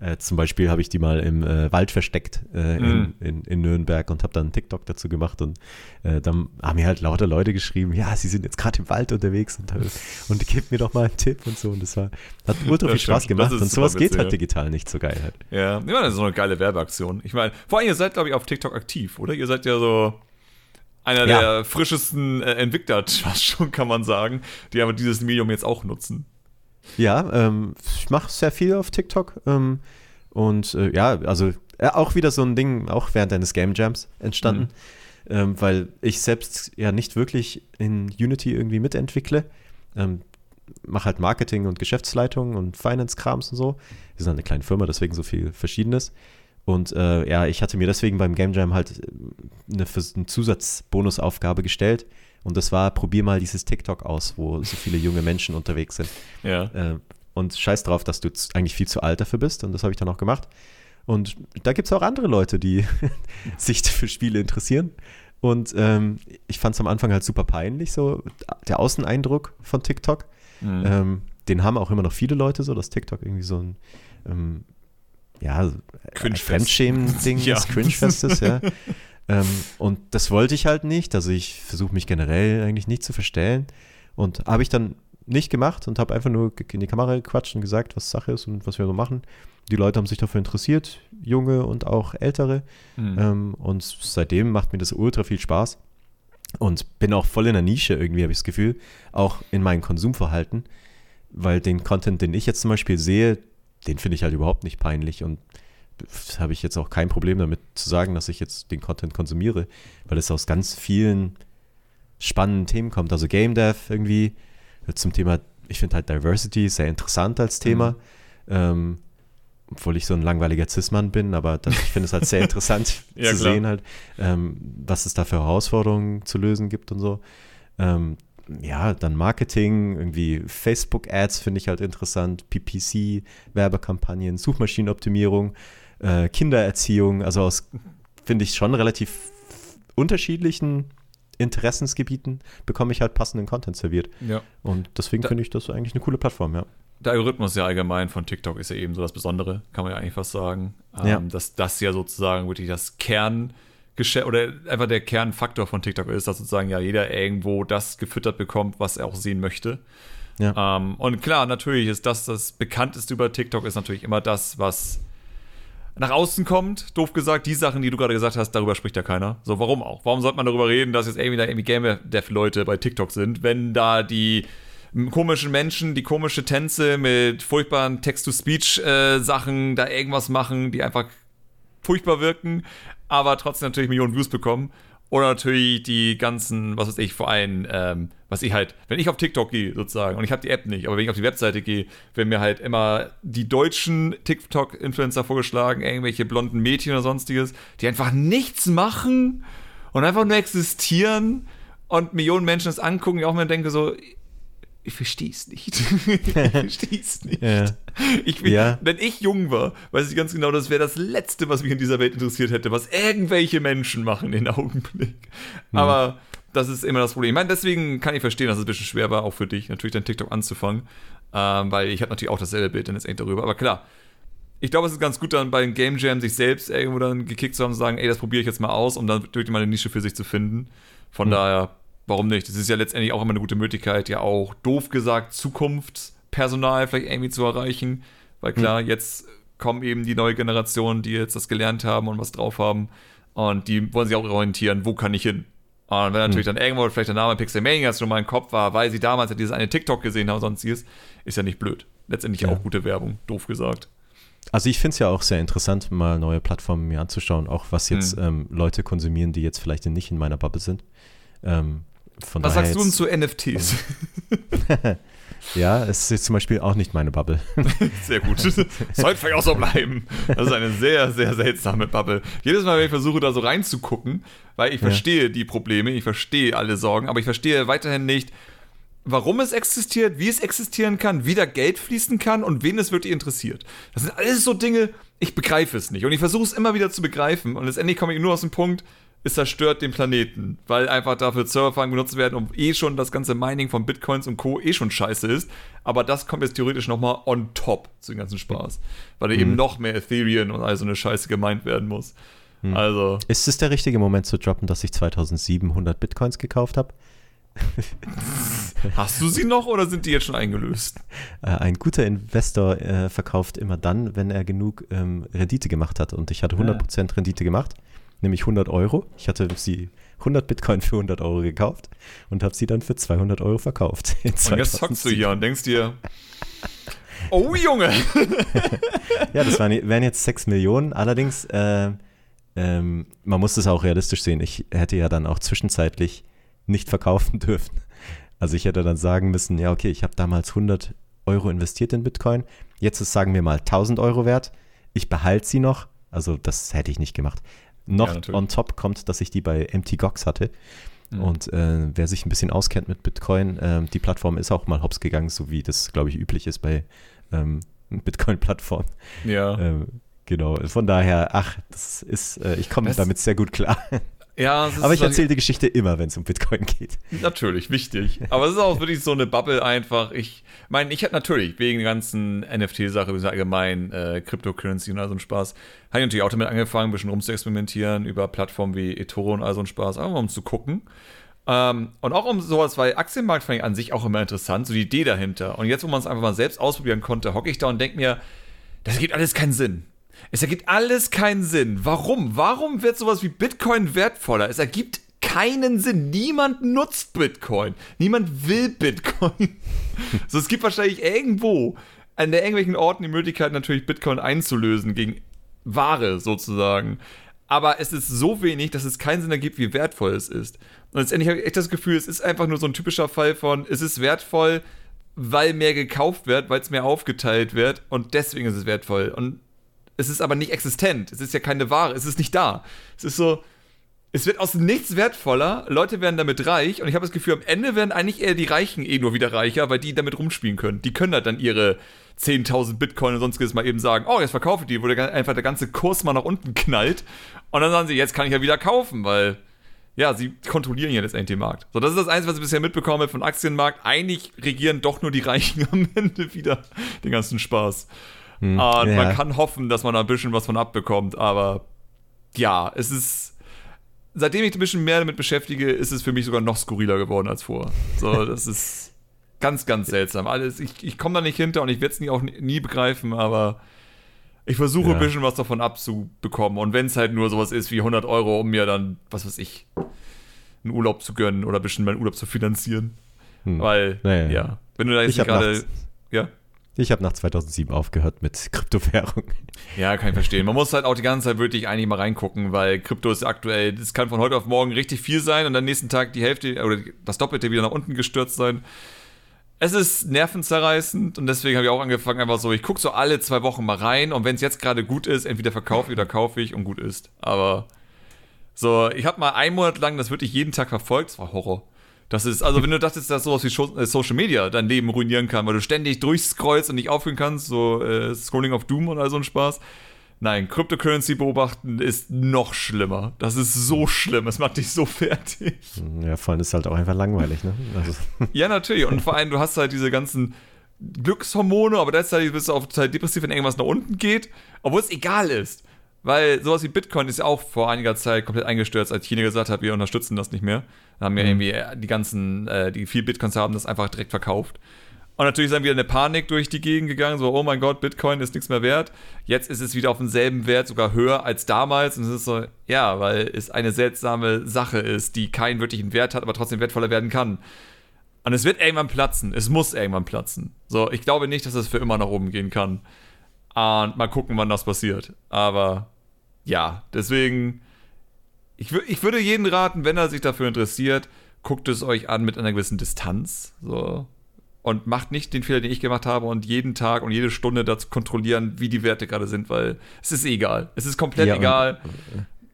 Äh, zum Beispiel habe ich die mal im äh, Wald versteckt äh, Mhm. in, in, in Nürnberg und habe dann einen TikTok dazu gemacht und äh, dann haben mir halt lauter Leute geschrieben, ja, sie sind jetzt gerade im Wald unterwegs und, äh, und gib mir doch mal einen Tipp und so und das war, hat ultra viel Spaß gemacht und sowas geht halt ja. digital nicht so geil halt. Ja, ich meine, das ist so eine geile Werbeaktion. Ich meine, vor allem, ihr seid, glaube ich, auf TikTok aktiv, oder? Ihr seid ja so einer Ja. der frischesten äh, Entwickler, schon, kann man sagen, die aber dieses Medium jetzt auch nutzen. Ja, ähm, ich mache sehr viel auf TikTok ähm, und äh, ja, also äh, auch wieder so ein Ding, auch während eines Game Jams entstanden, ähm, weil ich selbst ja nicht wirklich in Unity irgendwie mitentwickle. Ähm, mache halt Marketing und Geschäftsleitung und Finance-Krams und so. Wir sind eine kleine Firma, deswegen so viel Verschiedenes. Und äh, ja, ich hatte mir deswegen beim Game Jam halt äh, eine, eine Zusatzbonusaufgabe gestellt. Und das war, probier mal dieses TikTok aus, wo so viele junge Menschen unterwegs sind. Ja. Äh, und scheiß drauf, dass du eigentlich viel zu alt dafür bist. Und das habe ich dann auch gemacht. Und da gibt es auch andere Leute, die sich für Spiele interessieren. Und ähm, ich fand es am Anfang halt super peinlich, so der Außeneindruck von TikTok. Mhm. Ähm, den haben auch immer noch viele Leute so, dass TikTok irgendwie so ein ähm, ja, Cringe-Fest. Fremdschämen-Ding Ja. ist, Cringe-Fest ist, ja. ähm, und das wollte ich halt nicht. Also ich versuche mich generell eigentlich nicht zu verstellen. Und habe ich dann nicht gemacht und habe einfach nur in die Kamera gequatscht und gesagt, was Sache ist und was wir so machen. Die Leute haben sich dafür interessiert, junge und auch ältere. Mhm. Ähm, und seitdem macht mir das ultra viel Spaß. Und bin auch voll in der Nische irgendwie, habe ich das Gefühl, auch in meinem Konsumverhalten. Weil den Content, den ich jetzt zum Beispiel sehe, den finde ich halt überhaupt nicht peinlich. Und habe ich jetzt auch kein Problem damit zu sagen, dass ich jetzt den Content konsumiere, weil es aus ganz vielen spannenden Themen kommt. Also Game Dev irgendwie äh, zum Thema, ich finde halt Diversity sehr interessant als Thema. Ähm, obwohl ich so ein langweiliger Cis-Mann bin, aber das, ich finde es halt sehr interessant Ja, zu klar. sehen halt, ähm, was es da für Herausforderungen zu lösen gibt und so. Ähm, ja, dann Marketing, irgendwie Facebook-Ads finde ich halt interessant, PPC, Werbekampagnen, Suchmaschinenoptimierung, äh, Kindererziehung, also aus, finde ich, schon relativ unterschiedlichen Interessensgebieten bekomme ich halt passenden Content serviert. ja. Und deswegen finde ich das eigentlich eine coole Plattform, ja. Der Algorithmus ja allgemein von TikTok ist ja eben so das Besondere, kann man ja eigentlich fast sagen. Ähm, Ja. Dass das ja sozusagen wirklich das Kerngeschäft oder einfach der Kernfaktor von TikTok ist, dass sozusagen ja jeder irgendwo das gefüttert bekommt, was er auch sehen möchte. Ja. Ähm, und klar, natürlich ist das das bekannteste über TikTok, ist natürlich immer das, was nach außen kommt, doof gesagt, die Sachen, die du gerade gesagt hast, darüber spricht ja keiner. So, warum auch? Warum sollte man darüber reden, dass jetzt irgendwie da irgendwie Game Dev Leute bei TikTok sind, wenn da die komischen Menschen, die komische Tänze mit furchtbaren Text-to-Speech-Sachen äh, da irgendwas machen, die einfach furchtbar wirken, aber trotzdem natürlich Millionen Views bekommen. Oder natürlich die ganzen, was weiß ich, vor allem, ähm, was ich halt, wenn ich auf TikTok gehe sozusagen, und ich habe die App nicht, aber wenn ich auf die Webseite gehe, werden mir halt immer die deutschen TikTok-Influencer vorgeschlagen, irgendwelche blonden Mädchen oder sonstiges, die einfach nichts machen und einfach nur existieren und Millionen Menschen das angucken, die auch mir denke so, ich verstehe es nicht. ich verstehe es nicht. Ja. Ich ja. Wenn ich jung war, weiß ich ganz genau, das wäre das Letzte, was mich in dieser Welt interessiert hätte, was irgendwelche Menschen machen in Augenblick. Aber das ist immer das Problem. Ich meine, deswegen kann ich verstehen, dass es ein bisschen schwer war, auch für dich, natürlich dein TikTok anzufangen. Ähm, weil ich habe natürlich auch dasselbe Bild dann jetzt echt darüber. Aber klar, ich glaube, es ist ganz gut, dann bei den Game Jam sich selbst irgendwo dann gekickt zu haben und sagen, ey, das probiere ich jetzt mal aus, um dann wirklich mal eine Nische für sich zu finden. Von mhm. daher warum nicht? Das ist ja letztendlich auch immer eine gute Möglichkeit, ja auch doof gesagt Zukunftspersonal vielleicht irgendwie zu erreichen. Weil klar, mhm. jetzt kommen eben die neue Generation, die jetzt das gelernt haben und was drauf haben. Und die wollen sich auch orientieren, wo kann ich hin? Und wenn natürlich mhm. dann irgendwo vielleicht der Name Pixelmania schon mal im Kopf war, weil sie damals ja dieses eine TikTok gesehen haben, sonstiges, ist ja nicht blöd. Letztendlich ja. auch gute Werbung, doof gesagt. Also ich finde es ja auch sehr interessant, mal neue Plattformen mir anzuschauen, auch was jetzt mhm. ähm, Leute konsumieren, die jetzt vielleicht nicht in meiner Bubble sind. Ähm, von Was sagst du denn zu NFTs? ja, es ist zum Beispiel auch nicht meine Bubble. Sehr gut. Sollte vielleicht auch so bleiben. Das ist eine sehr, sehr seltsame Bubble. Jedes Mal, wenn ich versuche, da so reinzugucken, weil ich verstehe ja. die Probleme, ich verstehe alle Sorgen, aber ich verstehe weiterhin nicht, warum es existiert, wie es existieren kann, wie da Geld fließen kann und wen es wirklich interessiert. Das sind alles so Dinge, ich begreife es nicht. Und ich versuche es immer wieder zu begreifen. Und letztendlich komme ich nur aus dem Punkt, es zerstört den Planeten, weil einfach dafür Serverfarmen genutzt werden und eh schon das ganze Mining von Bitcoins und Co. eh schon scheiße ist. Aber das kommt jetzt theoretisch nochmal on top zu dem ganzen Spaß, weil mhm. eben noch mehr Ethereum und all so eine Scheiße gemeint werden muss. Mhm. Also. Ist es der richtige Moment zu droppen, dass ich 2700 Bitcoins gekauft habe? Hast du sie noch oder sind die jetzt schon eingelöst? Äh, ein guter Investor äh, verkauft immer dann, wenn er genug ähm, Rendite gemacht hat. Und ich hatte 100% ja. Rendite gemacht nämlich 100 Euro. Ich hatte sie 100 Bitcoin für 100 Euro gekauft und habe sie dann für 200 Euro verkauft. Und jetzt zockst du hier und denkst dir, oh Junge! ja, das waren, wären jetzt 6 Millionen. Allerdings, äh, ähm, man muss das auch realistisch sehen. Ich hätte ja dann auch zwischenzeitlich nicht verkaufen dürfen. Also ich hätte dann sagen müssen, ja okay, ich habe damals 100 Euro investiert in Bitcoin. Jetzt ist, sagen wir mal, 1000 Euro wert. Ich behalte sie noch. Also das hätte ich nicht gemacht. Noch ja, on top kommt, dass ich die bei MTGOX hatte. Mhm. Und äh, wer sich ein bisschen auskennt mit Bitcoin, äh, die Plattform ist auch mal hops gegangen, so wie das, glaube ich, üblich ist bei ähm, Bitcoin-Plattformen. Ja. Ähm, genau. Von daher, ach, das ist, äh, ich komme damit sehr gut klar. Ja, aber ich erzähle die Geschichte immer, wenn es um Bitcoin geht. Natürlich, wichtig. Aber es ist auch wirklich so eine Bubble einfach. Ich meine, ich hätte natürlich wegen der ganzen NFT-Sache, allgemein äh, Cryptocurrency und all so ein Spaß, habe ich natürlich auch damit angefangen, ein bisschen rumzuexperimentieren über Plattformen wie eToro und all so ein Spaß, einfach um zu gucken. Ähm, und auch um sowas, weil Aktienmarkt fand ich an sich auch immer interessant, so die Idee dahinter. Und jetzt, wo man es einfach mal selbst ausprobieren konnte, hocke ich da und denke mir, das gibt alles keinen Sinn. Es ergibt alles keinen Sinn. Warum? Warum wird sowas wie Bitcoin wertvoller? Es ergibt keinen Sinn. Niemand nutzt Bitcoin. Niemand will Bitcoin. so, es gibt wahrscheinlich irgendwo an der irgendwelchen Orten die Möglichkeit, natürlich Bitcoin einzulösen gegen Ware sozusagen. Aber es ist so wenig, dass es keinen Sinn ergibt, wie wertvoll es ist. Und letztendlich habe ich echt das Gefühl, es ist einfach nur so ein typischer Fall von, es ist wertvoll, weil mehr gekauft wird, weil es mehr aufgeteilt wird und deswegen ist es wertvoll. Und es ist aber nicht existent. Es ist ja keine Ware. Es ist nicht da. Es ist so, es wird aus nichts wertvoller. Leute werden damit reich. Und ich habe das Gefühl, am Ende werden eigentlich eher die Reichen eh nur wieder reicher, weil die damit rumspielen können. Die können halt dann ihre 10.000 Bitcoin und sonstiges mal eben sagen, oh, jetzt verkaufe ich die, wo der, einfach der ganze Kurs mal nach unten knallt. Und dann sagen sie, jetzt kann ich ja wieder kaufen, weil ja, sie kontrollieren ja letztendlich den Markt. So, das ist das Einzige, was ich bisher mitbekomme vom Aktienmarkt. Eigentlich regieren doch nur die Reichen am Ende wieder den ganzen Spaß. Hm, und ja. man kann hoffen, dass man da ein bisschen was von abbekommt, aber ja, es ist. Seitdem ich ein bisschen mehr damit beschäftige, ist es für mich sogar noch skurriler geworden als vor. So, das ist ganz, ganz seltsam. Alles, ich, ich komme da nicht hinter und ich werde es nie auch nie begreifen, aber Ich versuche Ja. ein bisschen was davon abzubekommen. Und wenn es halt nur sowas ist wie 100 Euro, um mir dann, was weiß ich, einen Urlaub zu gönnen oder ein bisschen meinen Urlaub zu finanzieren. Hm. Weil, Naja. ja, wenn du da jetzt gerade. Ja. Ich hab nach 2007 aufgehört mit Kryptowährung. Ja, kann ich verstehen. Man muss halt auch die ganze Zeit wirklich eigentlich mal reingucken, weil Krypto ist aktuell, das kann von heute auf morgen richtig viel sein und am nächsten Tag die Hälfte oder das Doppelte wieder nach unten gestürzt sein. Es ist nervenzerreißend und deswegen habe ich auch angefangen, einfach so, ich gucke so alle zwei Wochen mal rein und wenn es jetzt gerade gut ist, entweder verkaufe ich oder kaufe ich und gut ist. Aber so, ich habe mal einen Monat lang das wirklich jeden Tag verfolgt, das war Horror. Das ist, also wenn du dachtest, dass sowas wie äh, Social Media dein Leben ruinieren kann, weil du ständig durchscrollst und nicht aufhören kannst, so äh, Scrolling of Doom und all so ein Spaß. Nein, Cryptocurrency beobachten ist noch schlimmer. Das ist so schlimm, es macht dich so fertig. Ja, vor allem ist halt auch einfach langweilig, ne? Also, Ja, natürlich. Und vor allem, du hast halt diese ganzen Glückshormone, aber gleichzeitig bist du auch total depressiv, wenn irgendwas nach unten geht, obwohl es egal ist. Weil sowas wie Bitcoin ist ja auch vor einiger Zeit komplett eingestürzt, als China gesagt hat, wir unterstützen das nicht mehr. Da haben ja irgendwie äh, die ganzen, äh, die viel Bitcoins haben, das einfach direkt verkauft. Und natürlich ist dann wieder eine Panik durch die Gegend gegangen, so, oh mein Gott, Bitcoin ist nichts mehr wert. Jetzt ist es wieder auf demselben Wert, sogar höher als damals. Und es ist so, ja, weil es eine seltsame Sache ist, die keinen wirklichen Wert hat, aber trotzdem wertvoller werden kann. Und es wird irgendwann platzen. Es muss irgendwann platzen. So, ich glaube nicht, dass es für immer nach oben gehen kann. Und mal gucken, wann das passiert. Aber ja, deswegen, ich, ich würde jeden raten, wenn er sich dafür interessiert, guckt es euch an mit einer gewissen Distanz. So. Und macht nicht den Fehler, den ich gemacht habe und jeden Tag und jede Stunde dazu kontrollieren, wie die Werte gerade sind, weil es ist egal. Es ist komplett Ja, egal.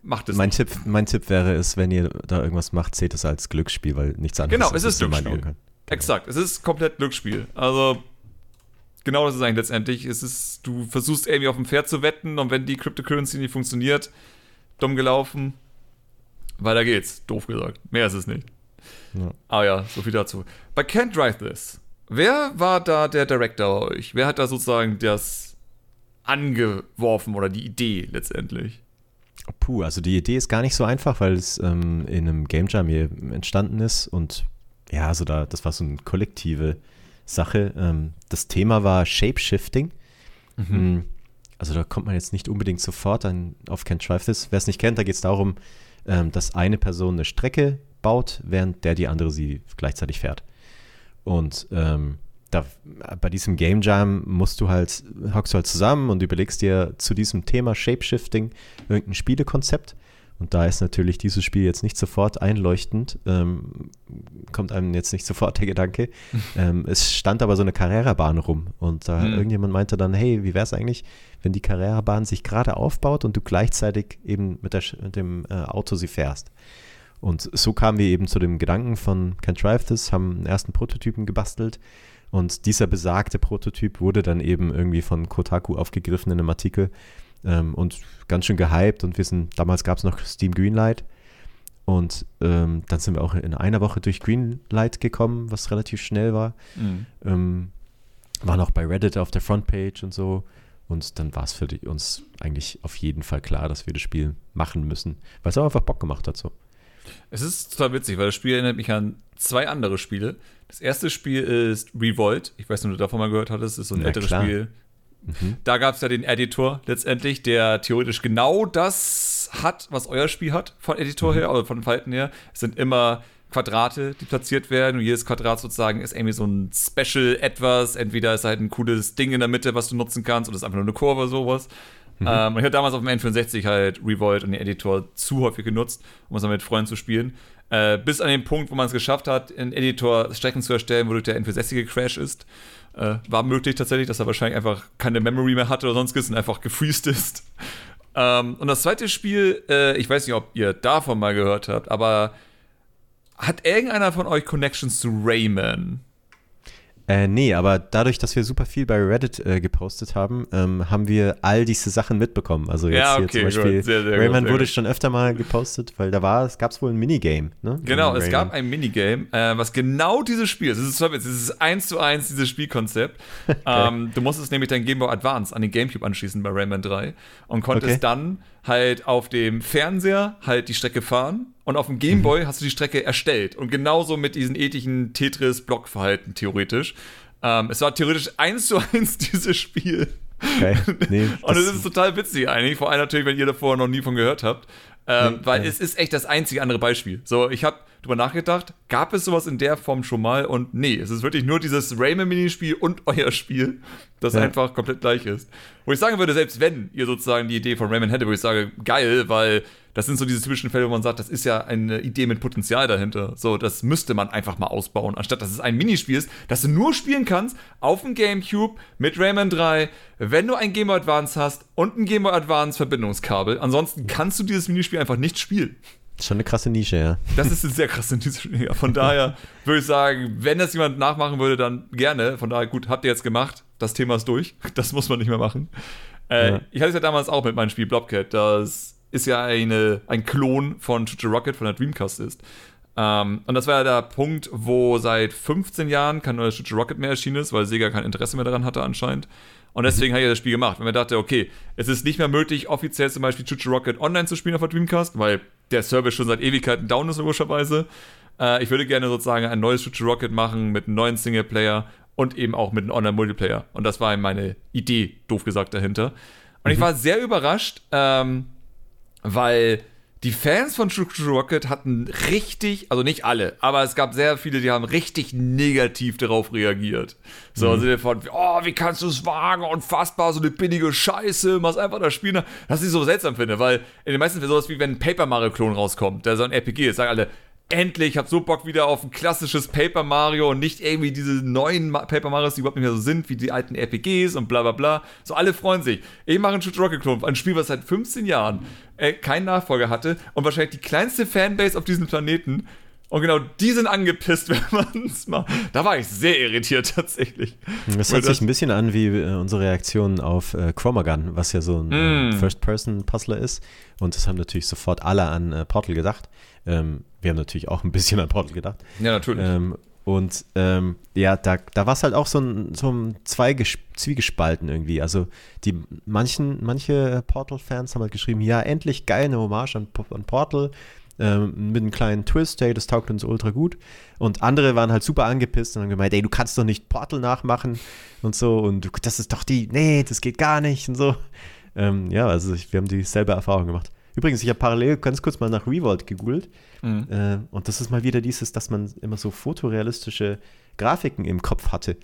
Macht es. mein, Tipp, mein Tipp wäre es, wenn ihr da irgendwas macht, seht es als Glücksspiel, weil nichts anderes Genau, es ist in meinen Glücksspiel. Augen. Exakt, es ist komplett Glücksspiel. Also, genau das ist eigentlich letztendlich. Es ist, du versuchst irgendwie auf dem Pferd zu wetten und wenn die Cryptocurrency nicht funktioniert, dumm gelaufen, weiter geht's. Doof gesagt. Mehr ist es nicht. Ja. Aber ja, so viel dazu. Bei Can't Drive This, wer war da der Director bei euch? Wer hat da sozusagen das angeworfen oder die Idee letztendlich? Puh, also die Idee ist gar nicht so einfach, weil es ähm, in einem Game Jam hier entstanden ist und ja, also da, das war so eine kollektive Sache. Ähm, das Thema war Shapeshifting. Mhm. Also da kommt man jetzt nicht unbedingt sofort an, auf Can't Drive This. Wer es nicht kennt, da geht es darum, ähm, dass eine Person eine Strecke baut, während der die andere sie gleichzeitig fährt. Und ähm, da, bei diesem Game Jam musst du halt, hockst du halt zusammen und überlegst dir zu diesem Thema Shapeshifting irgendein Spielekonzept. Und da ist natürlich dieses Spiel jetzt nicht sofort einleuchtend, ähm, kommt einem jetzt nicht sofort der Gedanke. ähm, es stand aber so eine Carrera-Bahn rum und da Hm. irgendjemand meinte dann, hey, wie wäre es eigentlich, wenn die Carrera-Bahn sich gerade aufbaut und du gleichzeitig eben mit, der, mit dem äh, Auto sie fährst. Und so kamen wir eben zu dem Gedanken von Can't Drive This, haben einen ersten Prototypen gebastelt und dieser besagte Prototyp wurde dann eben irgendwie von Kotaku aufgegriffen in einem Artikel ähm, und ganz schön gehypt und wir sind, damals gab es noch Steam Greenlight und ähm, dann sind wir auch in einer Woche durch Greenlight gekommen, was relativ schnell war. Mhm. Ähm, waren auch bei Reddit auf der Frontpage und so und dann war es für die, uns eigentlich auf jeden Fall klar, dass wir das Spiel machen müssen, weil es auch einfach Bock gemacht hat so. Es ist total witzig, weil das Spiel erinnert mich an zwei andere Spiele. Das erste Spiel ist Revolt. Ich weiß nicht, ob du davon mal gehört hattest. Das ist so ein Na älteres klar. Spiel. Mhm. Da gab es ja den Editor letztendlich, der theoretisch genau das hat, was euer Spiel hat, von Editor her oder von Verhalten her. Es sind immer Quadrate, die platziert werden und jedes Quadrat sozusagen ist irgendwie so ein Special etwas. Entweder ist halt ein cooles Ding in der Mitte, was du nutzen kannst, oder ist einfach nur eine Kurve oder sowas. Ähm, und ich habe damals auf dem N64 halt Revolt und den Editor zu häufig genutzt, um es dann mit Freunden zu spielen. Äh, bis an den Punkt, wo man es geschafft hat, einen Editor Strecken zu erstellen, wodurch der N64 gecrashed ist. Äh, war möglich tatsächlich, dass er wahrscheinlich einfach keine Memory mehr hatte oder sonstiges und einfach gefreezed ist. Ähm, und das zweite Spiel, äh, ich weiß nicht, ob ihr davon mal gehört habt, aber hat irgendeiner von euch Connections zu Rayman? Äh, nee, aber dadurch, dass wir super viel bei Reddit äh, gepostet haben, ähm, haben wir all diese Sachen mitbekommen. Also jetzt Ja, hier okay, zum Beispiel, gut. Sehr, sehr gut, Rayman sehr wurde gut. schon öfter mal gepostet, weil da war, es gab es wohl ein Minigame, ne? Genau, es gab ein Minigame, äh, was genau dieses Spiel, ist, es ist eins zu eins dieses Spielkonzept. ähm, du musstest nämlich dein Game Boy Advance an den Gamecube anschließen bei Rayman 3 und konntest Okay. dann halt auf dem Fernseher halt die Strecke fahren und auf dem Game Boy hast du die Strecke erstellt und genauso mit diesen ethischen Tetris-Blockverhalten theoretisch. Ähm, es war theoretisch eins zu eins dieses Spiel. Geil. Nee, Und es ist total witzig eigentlich, vor allem natürlich, wenn ihr davor noch nie von gehört habt. Ähm, Nee, weil ja. es ist echt das einzige andere Beispiel. So, ich habe drüber nachgedacht, gab es sowas in der Form schon mal? Und nee, es ist wirklich nur dieses Rayman-Minispiel und euer Spiel, das Ja. einfach komplett gleich ist. Wo ich sagen würde, selbst wenn ihr sozusagen die Idee von Rayman hättet, würde ich sagen, geil, weil das sind so diese typischen Fälle, wo man sagt, das ist ja eine Idee mit Potenzial dahinter. So, das müsste man einfach mal ausbauen, anstatt dass es ein Minispiel ist, das du nur spielen kannst auf dem Gamecube mit Rayman 3, wenn du ein Game Boy Advance hast und ein Game Boy Advance Verbindungskabel. Ansonsten kannst du dieses Minispiel einfach nicht spielen. Schon eine krasse Nische, ja. Das ist eine sehr krasse Nische. Ja, Von daher würde ich sagen, wenn das jemand nachmachen würde, dann gerne. Von daher, gut, habt ihr jetzt gemacht. Das Thema ist durch. Das muss man nicht mehr machen. Äh, Ja. Ich hatte es ja damals auch mit meinem Spiel Blobcat. Das ist ja eine, ein Klon von Chuchu Rocket von der Dreamcast ist. Ähm, und das war ja der Punkt, wo seit 15 Jahren kein neues Chuchu Rocket mehr erschienen ist, weil Sega kein Interesse mehr daran hatte anscheinend. Und deswegen habe ich das Spiel gemacht, wenn man dachte, okay, es ist nicht mehr möglich, offiziell zum Beispiel Chuchu Rocket online zu spielen auf der Dreamcast, weil der Service schon seit Ewigkeiten down ist, logischerweise. Äh, ich würde gerne sozusagen ein neues Chuchu Rocket machen mit einem neuen Singleplayer und eben auch mit einem Online-Multiplayer. Und das war meine Idee, doof gesagt, dahinter. Und ich war sehr überrascht, ähm, weil die Fans von True Rocket hatten richtig, also nicht alle, aber es gab sehr viele, die haben richtig negativ darauf reagiert. So, also mhm. von, oh, wie kannst du es wagen, unfassbar, so eine billige Scheiße, machst einfach das Spiel nach. Was ich so seltsam finde, weil in den meisten Fällen sowas wie wenn ein Paper Mario Klon rauskommt, der so ein RPG ist, sagen alle, endlich, ich hab so Bock wieder auf ein klassisches Paper Mario und nicht irgendwie diese neuen Ma Paper Marios, die überhaupt nicht mehr so sind, wie die alten RPGs und bla bla bla. So, alle freuen sich. Ich mache einen Shoot Rocket Klon, ein Spiel, was seit 15 Jahren äh, keinen Nachfolger hatte und wahrscheinlich die kleinste Fanbase auf diesem Planeten. Und genau die sind angepisst, wenn man es macht. Da war ich sehr irritiert tatsächlich. Das hört sich ein bisschen an wie äh, unsere Reaktion auf äh, Chromagun, was ja so ein Mm. First-Person-Puzzler ist. Und das haben natürlich sofort alle an äh, Portal gedacht. Ähm, wir haben natürlich auch ein bisschen an Portal gedacht. Ja, natürlich. Ähm, und ähm, ja, da, da war es halt auch so ein, so ein Zweiges Zwiegespalten irgendwie. Also die manchen, manche Portal-Fans haben halt geschrieben, ja, endlich geil, eine Hommage an, an Portal. Ähm, mit einem kleinen Twist, hey, das taugt uns ultra gut. Und andere waren halt super angepisst und haben gemeint, ey, du kannst doch nicht Portal nachmachen und so. Und du, das ist doch die, nee, das geht gar nicht und so. Ähm, ja, also ich, wir haben dieselbe Erfahrung gemacht. Übrigens, ich habe parallel ganz kurz mal nach Revolt gegoogelt. Mhm. Äh, und das ist mal wieder dieses, dass man immer so fotorealistische Grafiken im Kopf hatte.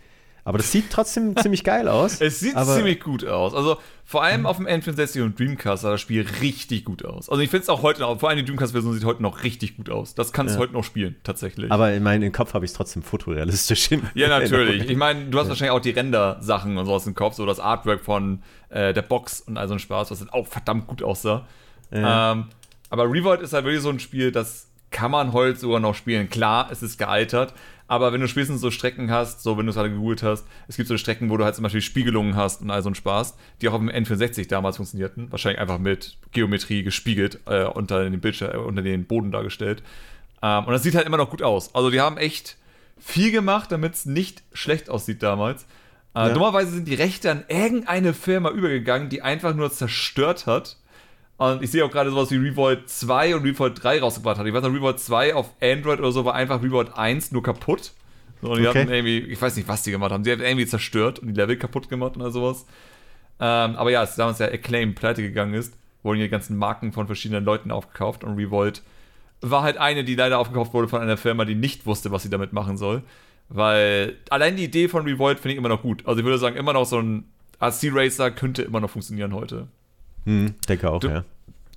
Aber das sieht trotzdem ziemlich geil aus. Es sieht ziemlich gut aus. Also vor allem auf dem N64 und Dreamcast sah das Spiel richtig gut aus. Also ich finde es auch heute noch, vor allem die Dreamcast-Version sieht heute noch richtig gut aus. Das kannst du Ja. heute noch spielen, tatsächlich. Aber in meinem Kopf habe ich es trotzdem fotorealistisch hin. ja, natürlich. Ich meine, du hast wahrscheinlich auch die Render-Sachen und sowas im Kopf, so das Artwork von äh, der Box und all so ein Spaß, was dann auch verdammt gut aussah. Ja. Ähm, aber Revolt ist halt wirklich so ein Spiel, das kann man heute sogar noch spielen. Klar, es ist gealtert, aber wenn du spätestens so Strecken hast, so wenn du es gerade gegoogelt hast, es gibt so Strecken, wo du halt zum Beispiel Spiegelungen hast und all so ein Spaß, die auch auf dem N64 damals funktionierten. Wahrscheinlich einfach mit Geometrie gespiegelt, äh, unter den Bildschirm, äh, unter den Boden dargestellt. Ähm, und das sieht halt immer noch gut aus. Also die haben echt viel gemacht, damit es nicht schlecht aussieht damals. Äh, Ja. Dummerweise sind die Rechte an irgendeine Firma übergegangen, die einfach nur zerstört hat. Und ich sehe auch gerade sowas wie Revolt 2 und Revolt 3 rausgebracht hat. Ich weiß noch, Revolt 2 auf Android oder so war einfach Revolt 1 nur kaputt. Und die Okay. hatten irgendwie, ich weiß nicht, was die gemacht haben. Die haben irgendwie zerstört und die Level kaputt gemacht oder sowas. Ähm, aber ja, als damals der Acclaim pleite gegangen ist, wurden die ganzen Marken von verschiedenen Leuten aufgekauft und Revolt war halt eine, die leider aufgekauft wurde von einer Firma, die nicht wusste, was sie damit machen soll. Weil allein die Idee von Revolt finde ich immer noch gut. Also ich würde sagen, immer noch so ein RC-Racer könnte immer noch funktionieren heute. Hm, denke auch, Du- ja.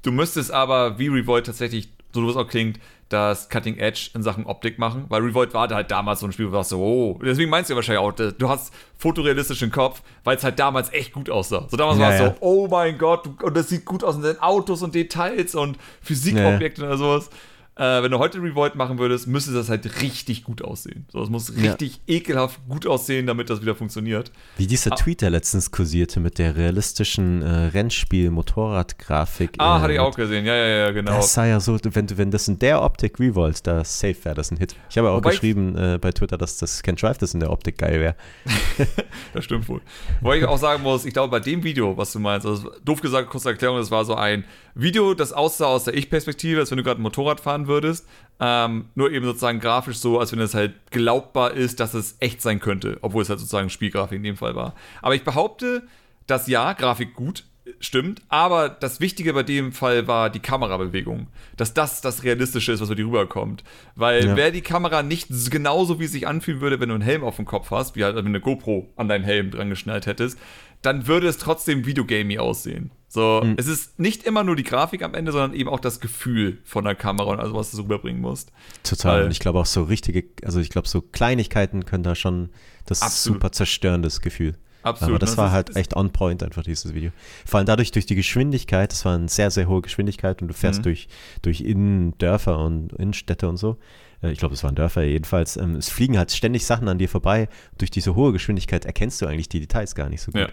Du müsstest aber, wie Revolt tatsächlich, so wie es auch klingt, das Cutting Edge in Sachen Optik machen, weil Revolt war halt damals so ein Spiel, wo du warst so, oh, deswegen meinst du ja wahrscheinlich auch, du hast fotorealistischen Kopf, weil es halt damals echt gut aussah. So damals Ja, war es ja. so, oh mein Gott, du- und das sieht gut aus in den Autos und Details und Physikobjekte oder sowas. Äh, wenn du heute Revolt machen würdest, müsste das halt richtig gut aussehen. So, es muss Ja. richtig ekelhaft gut aussehen, damit das wieder funktioniert. Wie dieser Ah. Tweet, der letztens kursierte mit der realistischen äh, Rennspiel-Motorradgrafik. Ah, äh, hatte ich mit- auch gesehen, ja, ja, ja, genau. Das sah ja so, wenn, du- wenn das in der Optik Revolt, da safe wäre das ein Hit. Ich habe ja auch Wobei geschrieben äh, bei Twitter, dass das Can't Drive das in der Optik geil wäre. Das stimmt wohl. Wobei ich auch sagen muss, ich glaube, bei dem Video, was du meinst, also doof gesagt, kurze Erklärung, das war so ein Video, das aussah aus der Ich-Perspektive, als wenn du gerade ein Motorrad fahren würdest. Ähm, nur eben sozusagen grafisch so, als wenn es halt glaubbar ist, dass es echt sein könnte, obwohl es halt sozusagen Spielgrafik in dem Fall war. Aber ich behaupte, dass ja, Grafik gut, stimmt, aber das Wichtige bei dem Fall war die Kamerabewegung. Dass das das Realistische ist, was bei dir rüberkommt. Weil Ja. wäre die Kamera nicht genauso, wie es sich anfühlen würde, wenn du einen Helm auf dem Kopf hast, wie halt wenn du eine GoPro an deinen Helm dran geschnallt hättest, dann würde es trotzdem videogamey aussehen. So, es ist nicht immer nur die Grafik am Ende, sondern eben auch das Gefühl von der Kamera und also was du rüberbringen musst. Total. Weil- Und ich glaube auch so richtige, also ich glaube, so Kleinigkeiten können da schon das Absolut. super zerstörendes Gefühl. Absolut. Aber das Das war ist- halt echt on point einfach, dieses Video. Vor allem dadurch durch die Geschwindigkeit, das war eine sehr, sehr hohe Geschwindigkeit und du fährst Mhm. durch, durch Innendörfer und Innenstädte und so. Äh, Ich glaube, es waren Dörfer jedenfalls. Ähm, Es fliegen halt ständig Sachen an dir vorbei. Durch diese hohe Geschwindigkeit erkennst du eigentlich die Details gar nicht so gut. Ja.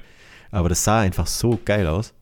Aber das sah einfach so geil aus.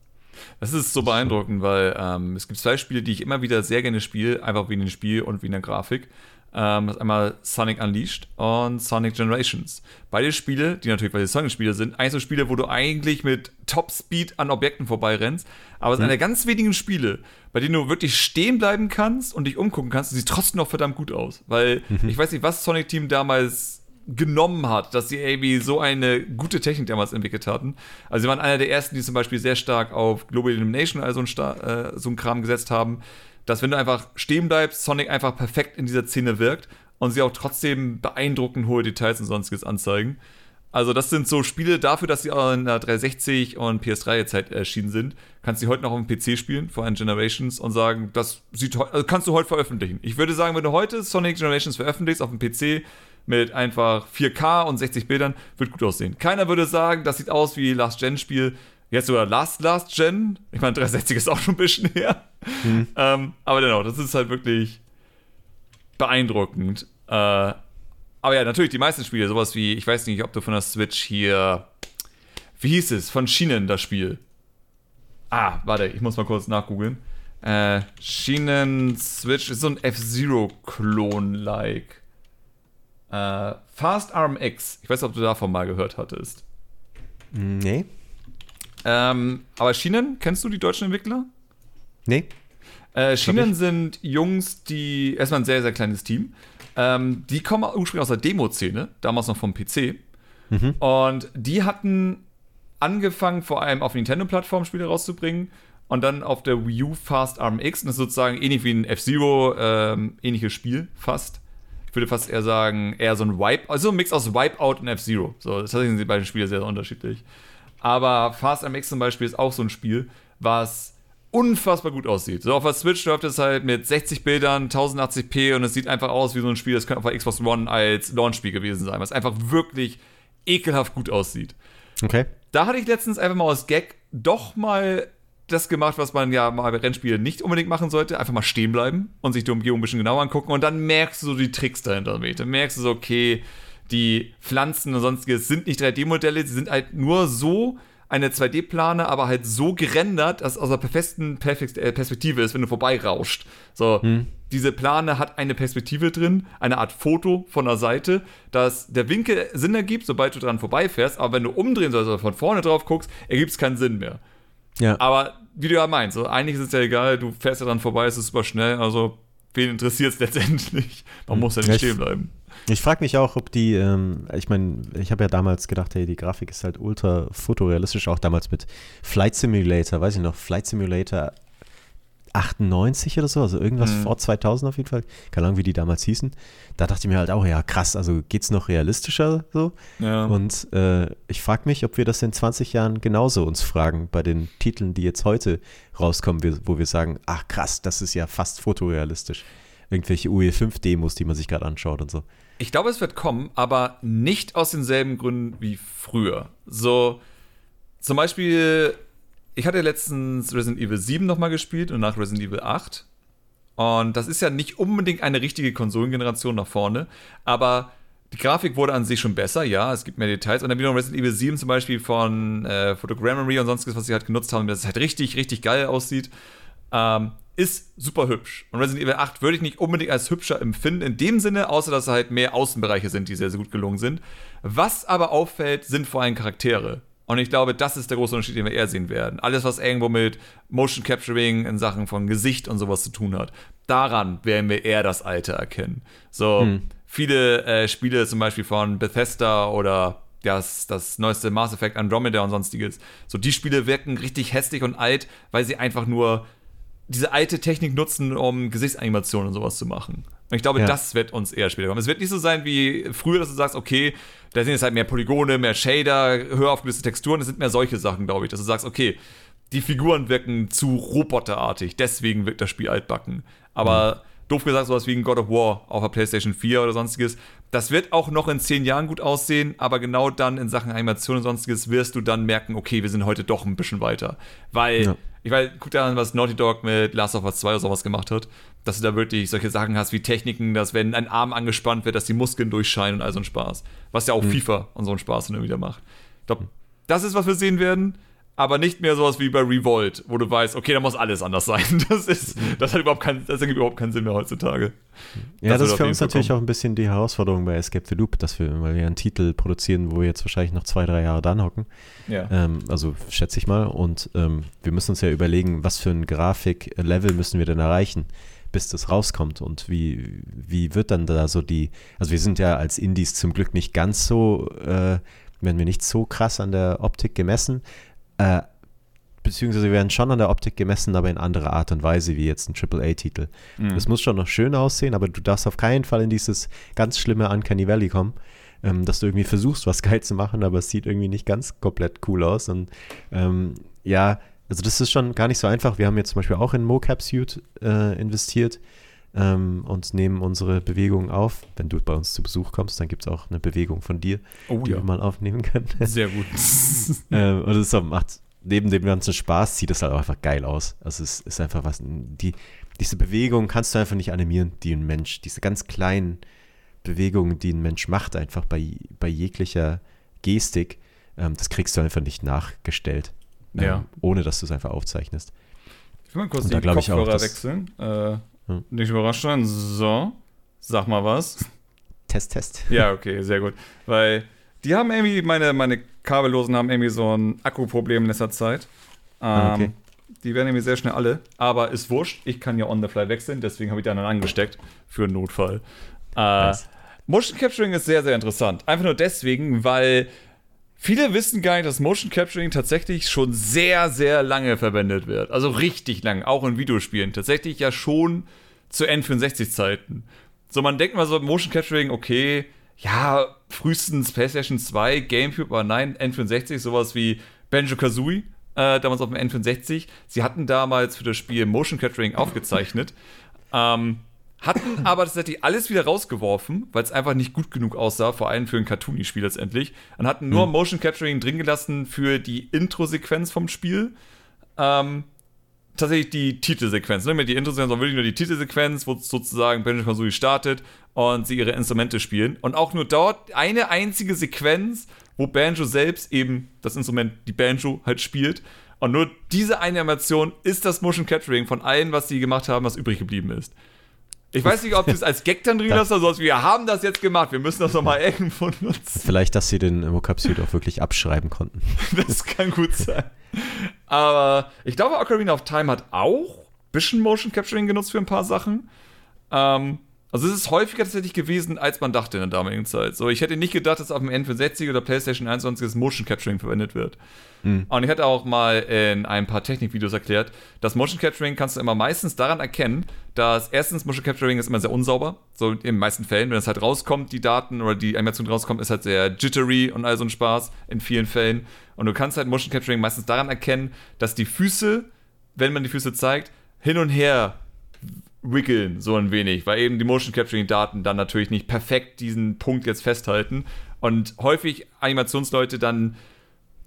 Das ist so beeindruckend, weil ähm, es gibt zwei Spiele, die ich immer wieder sehr gerne spiele, einfach wegen dem Spiel und wegen der Grafik. Ähm, das ist einmal Sonic Unleashed und Sonic Generations. Beide Spiele, die natürlich, weil sie Sonic-Spiele sind, eigentlich so Spiele, wo du eigentlich mit Top-Speed an Objekten vorbeirennst. Aber es Mhm. sind eine der ganz wenigen Spiele, bei denen du wirklich stehen bleiben kannst und dich umgucken kannst und sie trotzdem noch verdammt gut aus. Weil Mhm. ich weiß nicht, was Sonic Team damals genommen hat, dass sie irgendwie so eine gute Technik damals entwickelt hatten. Also sie waren einer der ersten, die zum Beispiel sehr stark auf Global Illumination, also ein, äh, so ein Kram gesetzt haben, dass wenn du einfach stehen bleibst, Sonic einfach perfekt in dieser Szene wirkt und sie auch trotzdem beeindruckend hohe Details und sonstiges anzeigen. Also das sind so Spiele dafür, dass sie auch in der 360 und PS3-Zeit erschienen sind. Kannst du heute noch auf dem PC spielen, vor allem Generations, und sagen, das sieht also kannst du heute veröffentlichen. Ich würde sagen, wenn du heute Sonic Generations veröffentlichst auf dem PC mit einfach 4K und 60 Bildern, wird gut aussehen. Keiner würde sagen, das sieht aus wie Last Gen Spiel. Jetzt sogar Last Last Gen. Ich meine, 360 ist auch schon ein bisschen her. Ähm, aber genau, das ist halt wirklich beeindruckend. Äh, aber ja, natürlich die meisten Spiele, sowas wie, ich weiß nicht, ob du von der Switch hier, wie hieß es, von Schienen das Spiel. Ah, warte, ich muss mal kurz nachgoogeln. Äh, Schienen Switch ist so ein F-Zero-Klon-like. Äh, Fast Arm X. Ich weiß nicht, ob du davon mal gehört hattest. Nee. Ähm, aber Schienen, kennst du die deutschen Entwickler? Nee. Äh, Schienen sind Jungs, die erstmal ein sehr, sehr kleines Team. Ähm, die kommen ursprünglich aus der Demo-Szene, damals noch vom PC. Und die hatten angefangen, vor allem auf Nintendo-Plattform Spiele rauszubringen und dann auf der Wii U Fast Arm X. Und das ist sozusagen ähnlich wie ein F-Zero, ähm, ähnliches Spiel, fast. Ich würde fast eher sagen, eher so ein Wipe, also ein Mix aus Wipeout und F-Zero. So, tatsächlich sind die beiden Spiele sehr, sehr unterschiedlich. Aber Fast MX zum Beispiel ist auch so ein Spiel, was unfassbar gut aussieht. So auf der Switch läuft es halt mit 60 Bildern, 1080p und es sieht einfach aus wie so ein Spiel, das könnte auf der Xbox One als Launchspiel gewesen sein, was einfach wirklich ekelhaft gut aussieht. Okay. Da hatte ich letztens einfach mal aus Gag doch mal das gemacht, was man ja mal bei Rennspielen nicht unbedingt machen sollte. Einfach mal stehen bleiben und sich die Umgebung ein bisschen genauer angucken und dann merkst du so die Tricks dahinter. Dann merkst du so, okay, die Pflanzen und sonstiges sind nicht 3D-Modelle, sie sind halt nur so eine 2D-Plane, aber halt so gerendert, dass aus der perfekten Perfekt äh, Perspektive ist, wenn du vorbeirauscht. So, diese Plane hat eine Perspektive drin, eine Art Foto von der Seite, dass der Winkel Sinn ergibt, sobald du dran vorbeifährst, aber wenn du umdrehen sollst oder von vorne drauf guckst, ergibt es keinen Sinn mehr. Ja. Aber wie du ja meinst, so, eigentlich ist es ja egal, du fährst ja dran vorbei, es ist super schnell, also wen interessiert es letztendlich? Man muss ja nicht ich- stehen bleiben. Ich frage mich auch, ob die, ähm, ich meine, ich habe ja damals gedacht, hey, die Grafik ist halt ultra fotorealistisch, auch damals mit Flight Simulator, weiß ich noch, Flight Simulator 98 oder so, also irgendwas Mhm. vor 2000 auf jeden Fall, keine Ahnung, wie die damals hießen. Da dachte ich mir halt auch, ja, krass, also geht's noch realistischer so? Ja. Und äh, ich frage mich, ob wir das in 20 Jahren genauso uns fragen bei den Titeln, die jetzt heute rauskommen, wo wir sagen, ach krass, das ist ja fast fotorealistisch. Irgendwelche UE5-Demos, die man sich gerade anschaut und so. Ich glaube, es wird kommen, aber nicht aus denselben Gründen wie früher. So, zum Beispiel, ich hatte letztens Resident Evil 7 nochmal gespielt und nach Resident Evil 8. Und das ist ja nicht unbedingt eine richtige Konsolengeneration nach vorne, aber die Grafik wurde an sich schon besser, ja, es gibt mehr Details. Und dann wieder Resident Evil 7 zum Beispiel von äh, Photogrammetry und sonstiges, was sie halt genutzt haben, dass es halt richtig, richtig geil aussieht. Ähm, ist super hübsch. Und Resident Evil 8 würde ich nicht unbedingt als hübscher empfinden, in dem Sinne, außer dass halt mehr Außenbereiche sind, die sehr, sehr gut gelungen sind. Was aber auffällt, sind vor allem Charaktere. Und ich glaube, das ist der große Unterschied, den wir eher sehen werden. Alles, was irgendwo mit Motion Capturing in Sachen von Gesicht und sowas zu tun hat, daran werden wir eher das Alter erkennen. So, viele äh, Spiele zum Beispiel von Bethesda oder das, das neueste Mass Effect Andromeda und sonstiges. So, die Spiele wirken richtig hässlich und alt, weil sie einfach nur diese alte Technik nutzen, um Gesichtsanimationen und sowas zu machen. Und ich glaube, ja. das wird uns eher später kommen. Es wird nicht so sein wie früher, dass du sagst, okay, da sind jetzt halt mehr Polygone, mehr Shader, höher aufgelöste Texturen. Es sind mehr solche Sachen, glaube ich, dass du sagst, okay, die Figuren wirken zu roboterartig, deswegen wirkt das Spiel altbacken. Aber mhm. doof gesagt, sowas wie ein God of War auf der PlayStation 4 oder sonstiges, das wird auch noch in zehn Jahren gut aussehen, aber genau dann in Sachen Animation und sonstiges wirst du dann merken, okay, wir sind heute doch ein bisschen weiter. Weil, ja. ich weiß, guck dir an, was Naughty Dog mit Last of Us 2 oder sowas gemacht hat, dass du da wirklich solche Sachen hast wie Techniken, dass wenn ein Arm angespannt wird, dass die Muskeln durchscheinen und all so ein Spaß. Was ja auch mhm. FIFA und so einen Spaß dann wieder macht. Ich glaube, das ist, was wir sehen werden aber nicht mehr sowas wie bei Revolt, wo du weißt, okay, da muss alles anders sein. Das ist, das hat überhaupt keinen, das ergibt überhaupt keinen Sinn mehr heutzutage. Ja, das, ist für uns natürlich kommen. auch ein bisschen die Herausforderung bei Escape the Loop, dass wir, weil wir einen Titel produzieren, wo wir jetzt wahrscheinlich noch zwei, drei Jahre dran hocken. Ja. Ähm, also schätze ich mal. Und ähm, wir müssen uns ja überlegen, was für ein Grafiklevel müssen wir denn erreichen, bis das rauskommt und wie, wie wird dann da so die, also wir sind ja als Indies zum Glück nicht ganz so, äh, werden wir nicht so krass an der Optik gemessen, äh, beziehungsweise werden schon an der Optik gemessen, aber in anderer Art und Weise wie jetzt ein AAA-Titel. Mhm. Das muss schon noch schön aussehen, aber du darfst auf keinen Fall in dieses ganz schlimme Uncanny Valley kommen, ähm, dass du irgendwie versuchst, was geil zu machen, aber es sieht irgendwie nicht ganz komplett cool aus. Und ähm, ja, also das ist schon gar nicht so einfach. Wir haben jetzt zum Beispiel auch in Mocap Suit äh, investiert ähm, und nehmen unsere Bewegungen auf. Wenn du bei uns zu Besuch kommst, dann gibt es auch eine Bewegung von dir, oh, die ja. wir mal aufnehmen können. Sehr gut. ähm, und es macht neben dem ganzen Spaß sieht es halt auch einfach geil aus. Also es ist einfach was, die, diese Bewegung kannst du einfach nicht animieren, die ein Mensch, diese ganz kleinen Bewegungen, die ein Mensch macht, einfach bei, bei jeglicher Gestik, ähm, das kriegst du einfach nicht nachgestellt. Ähm, ja. Ohne dass du es einfach aufzeichnest. Ich will mal kurz Und die Kopfhörer auch, wechseln. Äh, hm. Nicht überrascht sein. So, sag mal was. Test, Test. Ja, okay, sehr gut. Weil die haben irgendwie, meine, meine Kabellosen haben irgendwie so ein Akkuproblem in letzter Zeit. Ah, ähm, okay. Die werden irgendwie sehr schnell alle. Aber ist wurscht. Ich kann ja on the fly wechseln. Deswegen habe ich die anderen angesteckt. Für einen Notfall. Äh, nice. Motion Capturing ist sehr, sehr interessant. Einfach nur deswegen, weil Viele wissen gar nicht, dass Motion Capturing tatsächlich schon sehr, sehr lange verwendet wird. Also richtig lang, auch in Videospielen. Tatsächlich ja schon zu N64-Zeiten. So, man denkt mal so, Motion Capturing, okay, ja, frühestens PlayStation 2, GameCube, aber nein, N64, sowas wie Banjo Kazooie, äh, damals auf dem N64. Sie hatten damals für das Spiel Motion Capturing aufgezeichnet. ähm, hatten aber tatsächlich alles wieder rausgeworfen, weil es einfach nicht gut genug aussah, vor allem für ein Cartoony-Spiel letztendlich. Und hatten nur mhm. Motion Capturing drin gelassen für die Intro-Sequenz vom Spiel. Ähm, tatsächlich die Titelsequenz. Ne? Mit die Intro-Sequenz, sondern wirklich nur die Titelsequenz, wo sozusagen Banjo Kazooie startet und sie ihre Instrumente spielen. Und auch nur dort eine einzige Sequenz, wo Banjo selbst eben das Instrument, die Banjo halt spielt. Und nur diese eine Animation ist das Motion Capturing von allem, was sie gemacht haben, was übrig geblieben ist. Ich weiß nicht, ob du es als Gag dann drin lassen oder so. Wir haben das jetzt gemacht. Wir müssen das nochmal irgendwo nutzen. Vielleicht, dass sie den Vocab-Suit auch wirklich abschreiben konnten. Das kann gut sein. Aber ich glaube, Ocarina of Time hat auch ein bisschen Motion Capturing genutzt für ein paar Sachen. Ähm, also es ist häufiger tatsächlich gewesen, als man dachte in der damaligen Zeit. So, ich hätte nicht gedacht, dass auf dem N64 oder PlayStation 1 sonstiges Motion Capturing verwendet wird. Mhm. Und ich hatte auch mal in ein paar Technikvideos erklärt, dass Motion Capturing kannst du immer meistens daran erkennen, dass erstens Motion Capturing ist immer sehr unsauber. So in den meisten Fällen, wenn es halt rauskommt, die Daten oder die Animation rauskommt, ist halt sehr jittery und all so ein Spaß in vielen Fällen. Und du kannst halt Motion Capturing meistens daran erkennen, dass die Füße, wenn man die Füße zeigt, hin und her wickeln, so ein wenig, weil eben die Motion Capturing Daten dann natürlich nicht perfekt diesen Punkt jetzt festhalten und häufig Animationsleute dann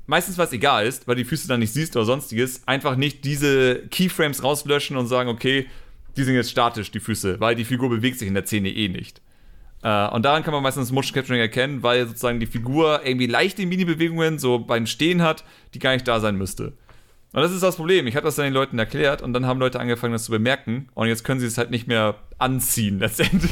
meistens was egal ist, weil die Füße dann nicht siehst oder sonstiges, einfach nicht diese Keyframes rauslöschen und sagen, okay, die sind jetzt statisch, die Füße, weil die Figur bewegt sich in der Szene eh nicht. Äh, und daran kann man meistens Motion Capturing erkennen, weil sozusagen die Figur irgendwie leichte Mini-Bewegungen so beim Stehen hat, die gar nicht da sein müsste. Und das ist das Problem. Ich habe das dann den Leuten erklärt und dann haben Leute angefangen, das zu bemerken. Und jetzt können sie es halt nicht mehr anziehen, letztendlich.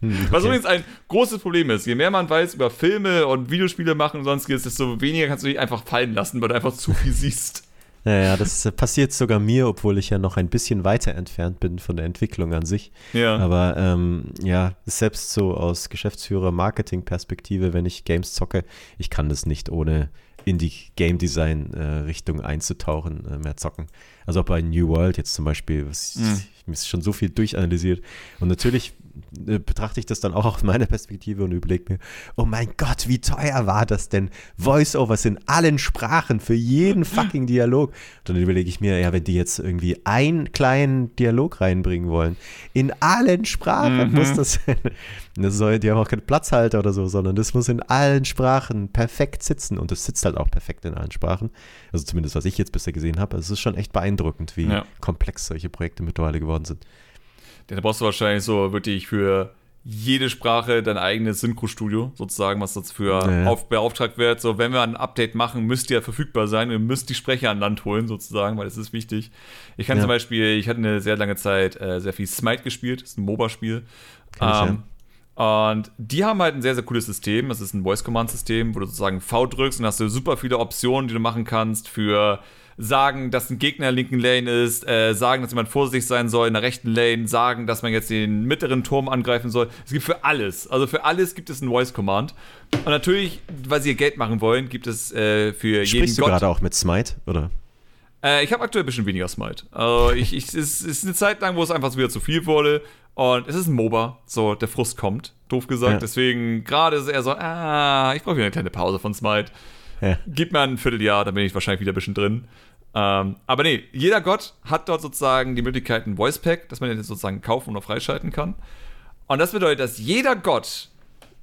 Hm, okay. Was übrigens ein großes Problem ist. Je mehr man weiß über Filme und Videospiele machen und sonstiges, desto weniger kannst du dich einfach fallen lassen, weil du einfach zu viel siehst. Naja, das passiert sogar mir, obwohl ich ja noch ein bisschen weiter entfernt bin von der Entwicklung an sich. Ja. Aber ähm, ja, selbst so aus Geschäftsführer-Marketing-Perspektive, wenn ich Games zocke, ich kann das nicht ohne in die Game Design-Richtung äh, einzutauchen, äh, mehr zocken. Also auch bei New World jetzt zum Beispiel, was Mhm. ich, ich mir schon so viel durchanalysiert. Und natürlich betrachte ich das dann auch aus meiner Perspektive und überlege mir, oh mein Gott, wie teuer war das denn? Voice-Overs in allen Sprachen für jeden fucking Dialog. Und dann überlege ich mir, ja, wenn die jetzt irgendwie einen kleinen Dialog reinbringen wollen, in allen Sprachen Mhm. muss das, das soll, die haben auch keinen Platzhalter oder so, sondern das muss in allen Sprachen perfekt sitzen und es sitzt halt auch perfekt in allen Sprachen. Also zumindest, was ich jetzt bisher gesehen habe. Also es ist schon echt beeindruckend, wie Ja. komplex solche Projekte mittlerweile geworden sind. Da brauchst du wahrscheinlich so wirklich für jede Sprache dein eigenes Synchro-Studio, sozusagen, was dafür Ja, ja. auf, beauftragt wird. So, wenn wir ein Update machen, müsst ihr verfügbar sein. Ihr müsst die Sprecher an Land holen, sozusagen, weil das ist wichtig. Ich kann Ja. zum Beispiel, ich hatte eine sehr lange Zeit äh, sehr viel Smite gespielt, das ist ein MOBA-Spiel. Ich, ja. Ähm, Und die haben halt ein sehr, sehr cooles System. Das ist ein Voice-Command-System, wo du sozusagen V drückst und hast du super viele Optionen, die du machen kannst für sagen, dass ein Gegner in der linken Lane ist, äh, sagen, dass jemand vorsichtig sein soll in der rechten Lane, sagen, dass man jetzt den mittleren Turm angreifen soll. Es gibt für alles. Also für alles gibt es ein Voice-Command. Und natürlich, weil sie ihr Geld machen wollen, gibt es äh, für jeden Sprichst du Gott gerade auch mit Smite, oder? äh, ich habe aktuell ein bisschen weniger Smite. Also ich, ich, es ist eine Zeit lang, wo es einfach wieder zu viel wurde. Und es ist ein MOBA. So, der Frust kommt, doof gesagt. Ja. Deswegen, gerade ist es eher so, ah, ich brauche wieder eine kleine Pause von Smite. Ja. Gib mir ein Vierteljahr, dann bin ich wahrscheinlich wieder ein bisschen drin. Ähm, aber nee, jeder Gott hat dort sozusagen die Möglichkeit, ein Voice Pack, dass man den sozusagen kaufen oder freischalten kann. Und das bedeutet, dass jeder Gott,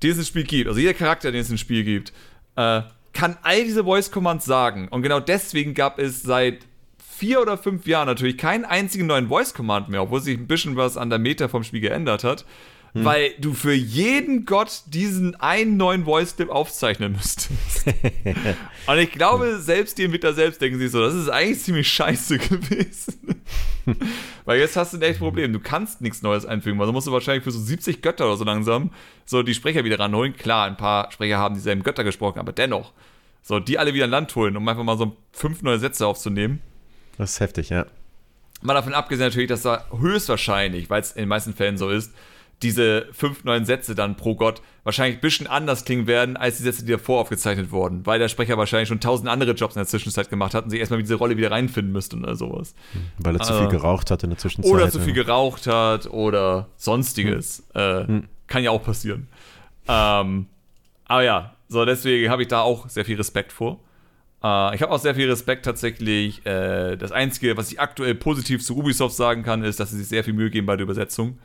den es im Spiel gibt, also jeder Charakter, den es im Spiel gibt, äh, kann all diese Voice Commands sagen. Und genau deswegen gab es seit vier oder fünf Jahren natürlich keinen einzigen neuen Voice Command mehr, obwohl sich ein bisschen was an der Meta vom Spiel geändert hat. Weil du für jeden Gott diesen einen neuen Voice-Clip aufzeichnen müsstest. Und ich glaube, selbst die Entwickler selbst denken sich so, das ist eigentlich ziemlich scheiße gewesen. weil jetzt hast du ein echt Problem. Du kannst nichts Neues einfügen, weil du musst du wahrscheinlich für so 70 Götter oder so langsam so die Sprecher wieder ranholen. Klar, ein paar Sprecher haben dieselben Götter gesprochen, aber dennoch. So, die alle wieder an Land holen, um einfach mal so fünf neue Sätze aufzunehmen. Das ist heftig, ja. Mal davon abgesehen natürlich, dass da höchstwahrscheinlich, weil es in den meisten Fällen so ist, diese fünf neuen Sätze dann pro Gott wahrscheinlich ein bisschen anders klingen werden, als die Sätze, die davor aufgezeichnet wurden, weil der Sprecher wahrscheinlich schon tausend andere Jobs in der Zwischenzeit gemacht hat und sich erstmal in diese Rolle wieder reinfinden müsste oder sowas. Weil er zu viel geraucht hat in der Zwischenzeit. Oder zu viel geraucht hat oder sonstiges. Äh, Kann ja auch passieren. Ähm, aber ja, so deswegen habe ich da auch sehr viel Respekt vor. Äh, ich habe auch sehr viel Respekt tatsächlich. Äh, das Einzige, was ich aktuell positiv zu Ubisoft sagen kann, ist, dass sie sich sehr viel Mühe geben bei der Übersetzung.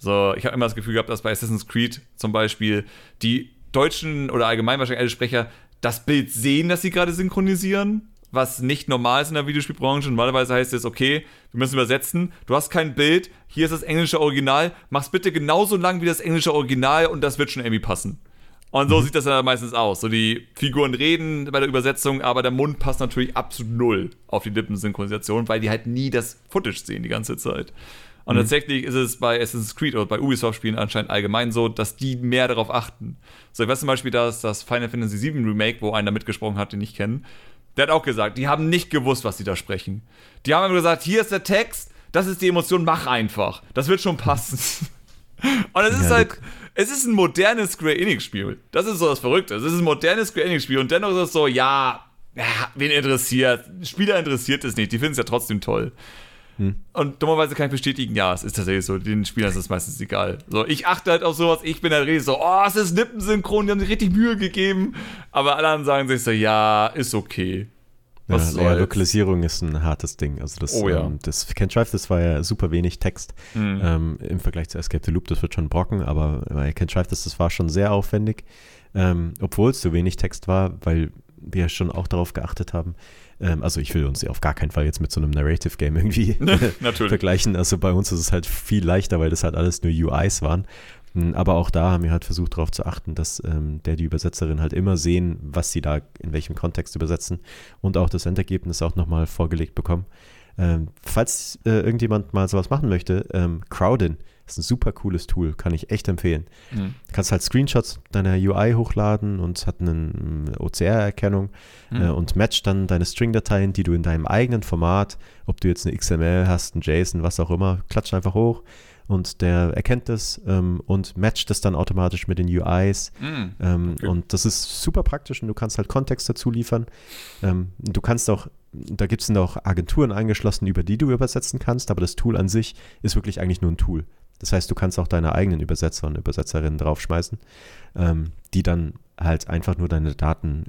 So, ich habe immer das Gefühl gehabt, dass bei Assassin's Creed zum Beispiel die deutschen oder allgemein wahrscheinlich alle Sprecher das Bild sehen, dass sie gerade synchronisieren, was nicht normal ist in der Videospielbranche. Normalerweise heißt es, okay, wir müssen übersetzen, du hast kein Bild, hier ist das englische Original, mach's bitte genauso lang wie das englische Original und das wird schon irgendwie passen. Und so sieht das dann meistens aus. So die Figuren reden bei der Übersetzung, aber der Mund passt natürlich absolut null auf die Lippensynchronisation, weil die halt nie das Footage sehen die ganze Zeit. Und tatsächlich ist es bei Assassin's Creed oder bei Ubisoft-Spielen anscheinend allgemein so, dass die mehr darauf achten. So, ich weiß zum Beispiel, dass das Final Fantasy VII Remake, wo einer mitgesprochen hat, den ich kenne, der hat auch gesagt, die haben nicht gewusst, was sie da sprechen. Die haben einfach gesagt, hier ist der Text, das ist die Emotion, mach einfach. Das wird schon passen. Und es ist Ja, halt, look. es ist ein modernes Square Enix-Spiel. Das ist so das Verrückte. Es ist ein modernes Square Enix-Spiel und dennoch ist es so, ja, ja, wen interessiert? Spieler interessiert es nicht, die finden es ja trotzdem toll. Und dummerweise kann ich bestätigen, ja, es ist tatsächlich so, den Spielern ist es meistens egal. So, ich achte halt auf sowas, ich bin halt richtig so, oh, es ist Lippensynchron, die haben sich richtig Mühe gegeben. Aber alle anderen sagen sich so, ja, ist okay. Ja, Was ja? Lokalisierung ist ein hartes Ding. Also das, Oh ja. ähm, das Can't Drive, das war ja super wenig Text Mhm. ähm, im Vergleich zu Escape the Loop. Das wird schon brocken, aber bei Can't Drive, das, das war schon sehr aufwendig, ähm, obwohl es so wenig Text war, weil wir schon auch darauf geachtet haben. Ähm, also ich will uns auf gar keinen Fall jetzt mit so einem Narrative Game irgendwie Natürlich. vergleichen. Also bei uns ist es halt viel leichter, weil das halt alles nur UIs waren. Mm, Aber auch da haben wir halt versucht darauf zu achten, dass ähm, der die Übersetzerin halt immer sehen, was sie da in welchem Kontext übersetzen und auch das Endergebnis auch nochmal vorgelegt bekommen. Ähm, falls äh, irgendjemand mal sowas machen möchte, ähm, Crowdin ist ein super cooles Tool, kann ich echt empfehlen. Mhm. Du kannst halt Screenshots deiner UI hochladen und hat eine OCR-Erkennung mhm. äh, und matcht dann deine String-Dateien, die du in deinem eigenen Format, ob du jetzt eine XML hast, ein JSON, was auch immer, klatscht einfach hoch und der erkennt das ähm, und matcht das dann automatisch mit den UIs. Mm, ähm, okay. Und das ist super praktisch und du kannst halt Kontext dazu liefern. Ähm, du kannst auch, da gibt es auch Agenturen angeschlossen, über die du übersetzen kannst, aber das Tool an sich ist wirklich eigentlich nur ein Tool. Das heißt, du kannst auch deine eigenen Übersetzer und Übersetzerinnen draufschmeißen, ähm, die dann halt einfach nur deine Daten,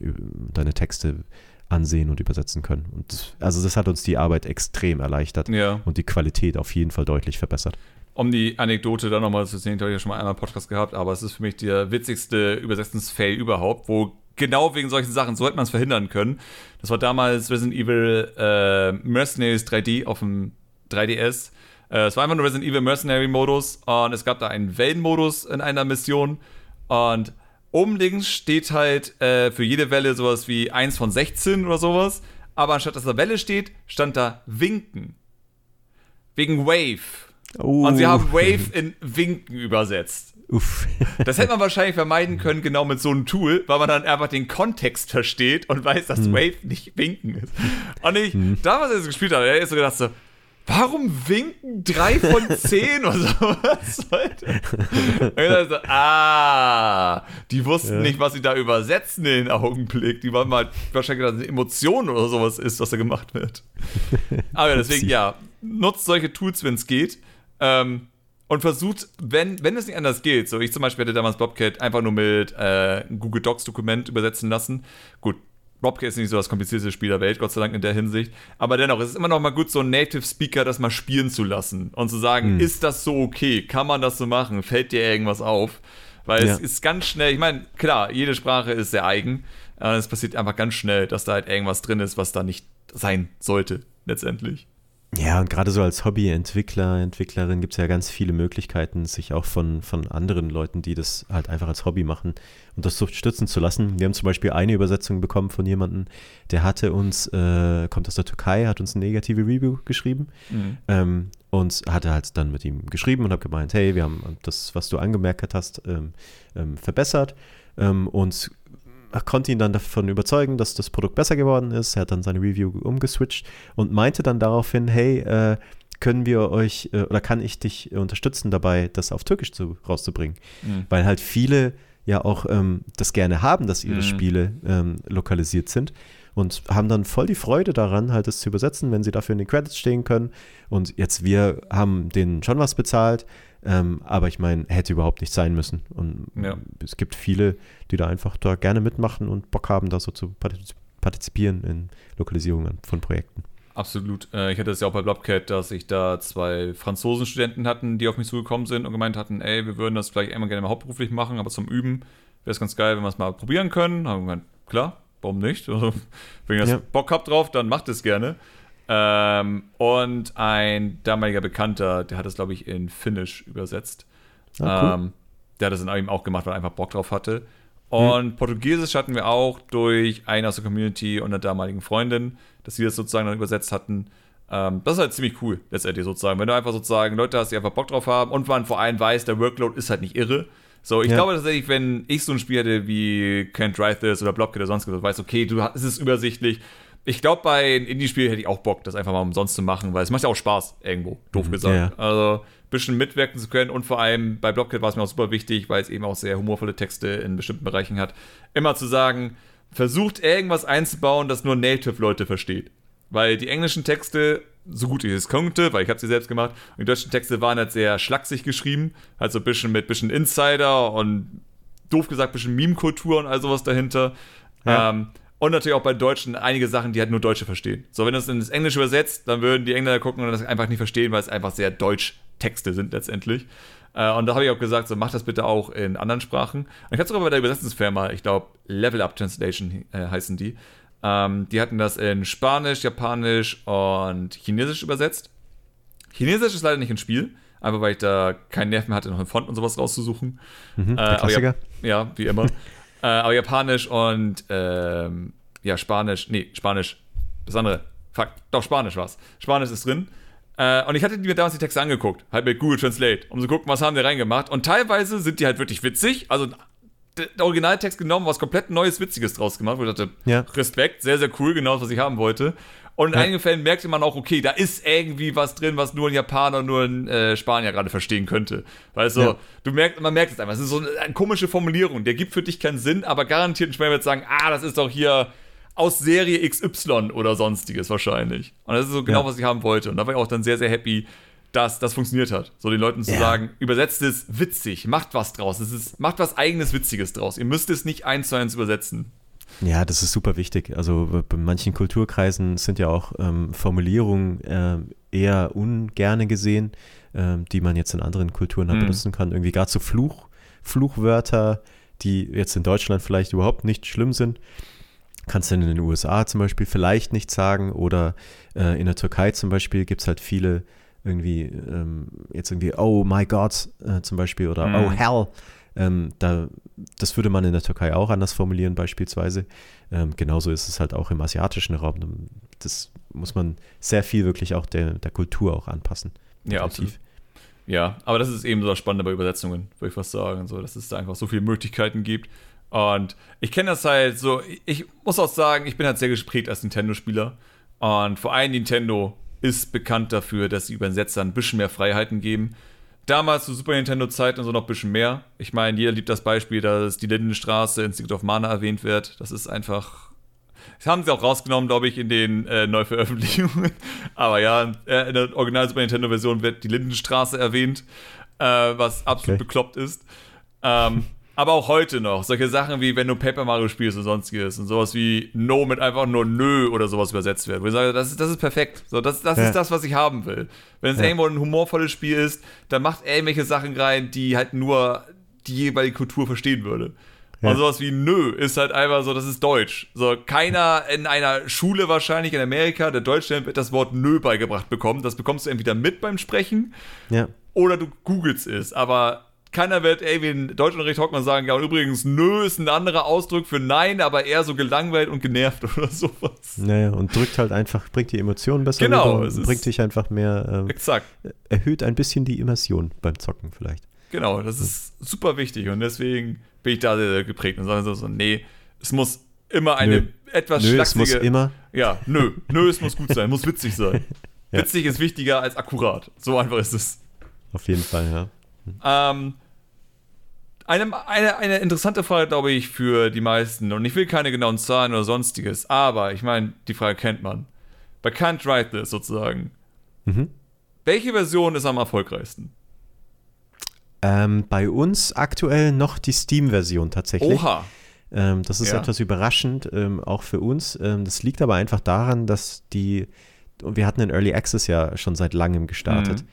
deine Texte ansehen und übersetzen können. Und das, also das hat uns die Arbeit extrem erleichtert ja. und die Qualität auf jeden Fall deutlich verbessert um die Anekdote da nochmal zu sehen, ich habe ja schon mal einmal einen Podcast gehabt, aber es ist für mich der witzigste Übersetzungsfail überhaupt, wo genau wegen solchen Sachen, so hätte man es verhindern können. Das war damals Resident Evil äh, Mercenaries 3D auf dem 3DS. Äh, es war einfach nur Resident Evil Mercenary Modus und es gab da einen Wellenmodus in einer Mission und oben links steht halt äh, für jede Welle sowas wie 1 von 16 oder sowas, aber anstatt dass da Welle steht, stand da Winken. Wegen Wave. Uh. Und sie haben Wave in Winken übersetzt. Uff. Das hätte man wahrscheinlich vermeiden können, genau mit so einem Tool, weil man dann einfach den Kontext versteht und weiß, dass hm. Wave nicht Winken ist. Und ich, hm. damals, als ich es gespielt habe, ich so gedacht so, warum winken drei von zehn oder so? Was sollte? Und ich so, ah, die wussten ja. nicht, was sie da übersetzen in den Augenblick. Die waren mal wahrscheinlich, dass eine Emotion oder sowas ist, was da gemacht wird. Aber deswegen, ja, nutzt solche Tools, wenn es geht. Ähm, und versucht, wenn, wenn es nicht anders geht, so ich zum Beispiel hätte damals Bobcat einfach nur mit äh, Google Docs Dokument übersetzen lassen. Gut, Bobcat ist nicht so das komplizierteste Spiel der Welt, Gott sei Dank in der Hinsicht. Aber dennoch, es ist immer noch mal gut, so einen Native Speaker das mal spielen zu lassen und zu sagen, hm. ist das so okay? Kann man das so machen? Fällt dir irgendwas auf? Weil ja. es ist ganz schnell, ich meine, klar, jede Sprache ist sehr eigen. Aber es passiert einfach ganz schnell, dass da halt irgendwas drin ist, was da nicht sein sollte, letztendlich. Ja, und gerade so als Hobbyentwickler, Entwicklerin gibt es ja ganz viele Möglichkeiten, sich auch von, von anderen Leuten, die das halt einfach als Hobby machen, unterstützen zu lassen. Wir haben zum Beispiel eine Übersetzung bekommen von jemandem, der hatte uns, äh, kommt aus der Türkei, hat uns eine negative Review geschrieben mhm. ähm, und hatte halt dann mit ihm geschrieben und habe gemeint, hey, wir haben das, was du angemerkt hast, ähm, ähm, verbessert ähm, und konnte ihn dann davon überzeugen, dass das Produkt besser geworden ist. Er hat dann seine Review umgeswitcht und meinte dann daraufhin, hey, äh, können wir euch äh, oder kann ich dich unterstützen dabei, das auf Türkisch zu, rauszubringen? Mhm. Weil halt viele ja auch ähm, das gerne haben, dass ihre mhm. Spiele ähm, lokalisiert sind und haben dann voll die Freude daran, halt das zu übersetzen, wenn sie dafür in den Credits stehen können. Und jetzt wir haben denen schon was bezahlt, ähm, aber ich meine, hätte überhaupt nicht sein müssen. Und ja. es gibt viele, die da einfach da gerne mitmachen und Bock haben, da so zu partizipieren in Lokalisierungen von Projekten. Absolut. Äh, ich hatte es ja auch bei Blobcat, dass ich da zwei Franzosen-Studenten hatten, die auf mich zugekommen sind und gemeint hatten, ey, wir würden das vielleicht einmal gerne mal hauptberuflich machen, aber zum Üben wäre es ganz geil, wenn wir es mal probieren können. Haben wir gemeint, klar, warum nicht? Also, wenn ihr ja. Bock habt drauf, dann macht es gerne. Ähm, und ein damaliger Bekannter, der hat es, glaube ich, in Finnisch übersetzt. Ah, cool. ähm, der hat es dann eben auch gemacht, weil er einfach Bock drauf hatte. Und hm. Portugiesisch hatten wir auch durch einen aus der Community und einer damaligen Freundin, dass sie das sozusagen dann übersetzt hatten. Ähm, das ist halt ziemlich cool, letztendlich sozusagen. Wenn du einfach sozusagen Leute hast, die einfach Bock drauf haben und man vor allem weiß, der Workload ist halt nicht irre. So, ich ja. glaube tatsächlich, wenn ich so ein Spiel hätte wie Can't Drive This oder Blobkit oder sonst was, weiß, okay, du, es ist übersichtlich, ich glaube, bei einem Indie-Spiel hätte ich auch Bock, das einfach mal umsonst zu machen, weil es macht ja auch Spaß, irgendwo, doof mhm, gesagt. Ja. Also ein bisschen mitwirken zu können und vor allem bei Blockhead war es mir auch super wichtig, weil es eben auch sehr humorvolle Texte in bestimmten Bereichen hat, immer zu sagen, versucht irgendwas einzubauen, das nur Native-Leute versteht. Weil die englischen Texte, so gut ich es konnte, weil ich habe sie selbst gemacht, und die deutschen Texte waren halt sehr schlaksig geschrieben, halt so ein bisschen mit bisschen Insider und doof gesagt, ein bisschen Meme-Kultur und all sowas dahinter. Ja. Ähm, und natürlich auch bei Deutschen einige Sachen, die halt nur Deutsche verstehen. So, wenn du es ins Englische übersetzt, dann würden die Engländer gucken und das einfach nicht verstehen, weil es einfach sehr Deutsch-Texte sind letztendlich. Äh, und da habe ich auch gesagt, so mach das bitte auch in anderen Sprachen. Und ich hatte sogar bei der Übersetzungsfirma, ich glaube, Level Up Translation äh, heißen die. Ähm, die hatten das in Spanisch, Japanisch und Chinesisch übersetzt. Chinesisch ist leider nicht ein Spiel, einfach weil ich da keinen Nerv mehr hatte, noch einen Font und sowas rauszusuchen. Mhm, äh, Klassiker. Ja, ja, wie immer. Äh, aber Japanisch und ähm, ja, Spanisch, nee, Spanisch, das andere. fuck, doch, Spanisch war's. Spanisch ist drin. Äh, und ich hatte mir damals die Texte angeguckt, halt mit Google Translate, um zu gucken, was haben die reingemacht. Und teilweise sind die halt wirklich witzig. Also der Originaltext genommen, was komplett Neues, Witziges draus gemacht, wo ich dachte, Ja. Respekt, sehr, sehr cool, genau das, was ich haben wollte. Und in Ja. einigen Fällen merkte man auch, okay, da ist irgendwie was drin, was nur ein Japaner, nur ein äh, Spanier gerade verstehen könnte. Weißt du, Ja. du merkst, man merkt es einfach. Es ist so eine, eine komische Formulierung, der gibt für dich keinen Sinn, aber garantiert ein Spanier wird sagen, ah, das ist doch hier aus Serie XY oder sonstiges wahrscheinlich. Und das ist so genau, Ja. was ich haben wollte. Und da war ich auch dann sehr, sehr happy, dass das funktioniert hat. So den Leuten zu sagen, übersetzt es witzig, macht was draus. Es ist, macht was eigenes Witziges draus. Ihr müsst es nicht eins zu eins übersetzen. Ja, das ist super wichtig. Also bei manchen Kulturkreisen sind ja auch ähm, Formulierungen ähm, eher ungerne gesehen, ähm, die man jetzt in anderen Kulturen halt Mhm. benutzen kann. Irgendwie gerade so Fluch, Fluchwörter, die jetzt in Deutschland vielleicht überhaupt nicht schlimm sind. Kannst du in den USA zum Beispiel vielleicht nicht sagen oder äh, in der Türkei zum Beispiel gibt es halt viele irgendwie ähm, jetzt irgendwie oh my God äh, zum Beispiel oder Mhm. oh hell. Ähm, da, das würde man in der Türkei auch anders formulieren beispielsweise. Ähm, genauso ist es halt auch im asiatischen Raum. Das muss man sehr viel wirklich auch der, der Kultur auch anpassen. Ja, Definitiv. Ja, aber das ist eben so das Spannende bei Übersetzungen, würde ich fast sagen, so, dass es da einfach so viele Möglichkeiten gibt. Und ich kenne das halt so, ich muss auch sagen, ich bin halt sehr gesprägt als Nintendo-Spieler. Und vor allem Nintendo ist bekannt dafür, dass sie Übersetzer ein bisschen mehr Freiheiten geben. Damals zu Super Nintendo-Zeiten und so noch ein bisschen mehr. Ich meine, jeder liebt das Beispiel, dass die Lindenstraße in Secret of Mana erwähnt wird. Das ist einfach das haben sie auch rausgenommen, glaube ich, in den äh, Neuveröffentlichungen. Aber ja, äh, in der Original Super Nintendo-Version wird die Lindenstraße erwähnt, äh, was absolut Okay. bekloppt ist. Ähm, aber auch heute noch, solche Sachen wie wenn du Paper Mario spielst und sonstiges und sowas wie No mit einfach nur Nö oder sowas übersetzt wird. Wo ich sage, das ist, das ist perfekt. So, das das Ja. ist das, was ich haben will. Wenn es Ja. irgendwo ein humorvolles Spiel ist, dann macht irgendwelche Sachen rein, die halt nur die jeweilige Kultur verstehen würde. Ja. Und sowas wie Nö ist halt einfach so, das ist Deutsch. So, keiner in einer Schule wahrscheinlich in Amerika, der Deutschland wird das Wort Nö beigebracht bekommen. Das bekommst du entweder mit beim Sprechen Ja. oder du googelst es. Aber keiner wird irgendwie in Deutschunterricht hocken und sagen, ja, und übrigens, Nö ist ein anderer Ausdruck für Nein, aber eher so gelangweilt und genervt oder sowas. Naja, und drückt halt einfach, bringt die Emotionen besser Genau, rüber es bringt dich einfach mehr, ähm, Exakt. erhöht ein bisschen die Immersion beim Zocken vielleicht. Genau, das ist super wichtig und deswegen bin ich da sehr, sehr geprägt und sage so, so, nee, es muss immer eine Nö. etwas Nö, es muss immer, Ja, nö, nö, es muss gut sein, muss witzig sein. Ja. Witzig ist wichtiger als akkurat. So einfach ist es. auf jeden Fall, ja. Ähm, eine, eine, eine interessante Frage, glaube ich, für die meisten. Und ich will keine genauen Zahlen oder sonstiges, aber ich meine, die Frage kennt man. Bei Can't Write This sozusagen. Mhm. Welche Version ist am erfolgreichsten? Ähm, bei uns aktuell noch die Steam-Version tatsächlich. Oha. Ähm, das ist Ja. etwas überraschend, ähm, auch für uns. Ähm, das liegt aber einfach daran, dass die, wir hatten den Early Access ja schon seit langem gestartet. Mhm.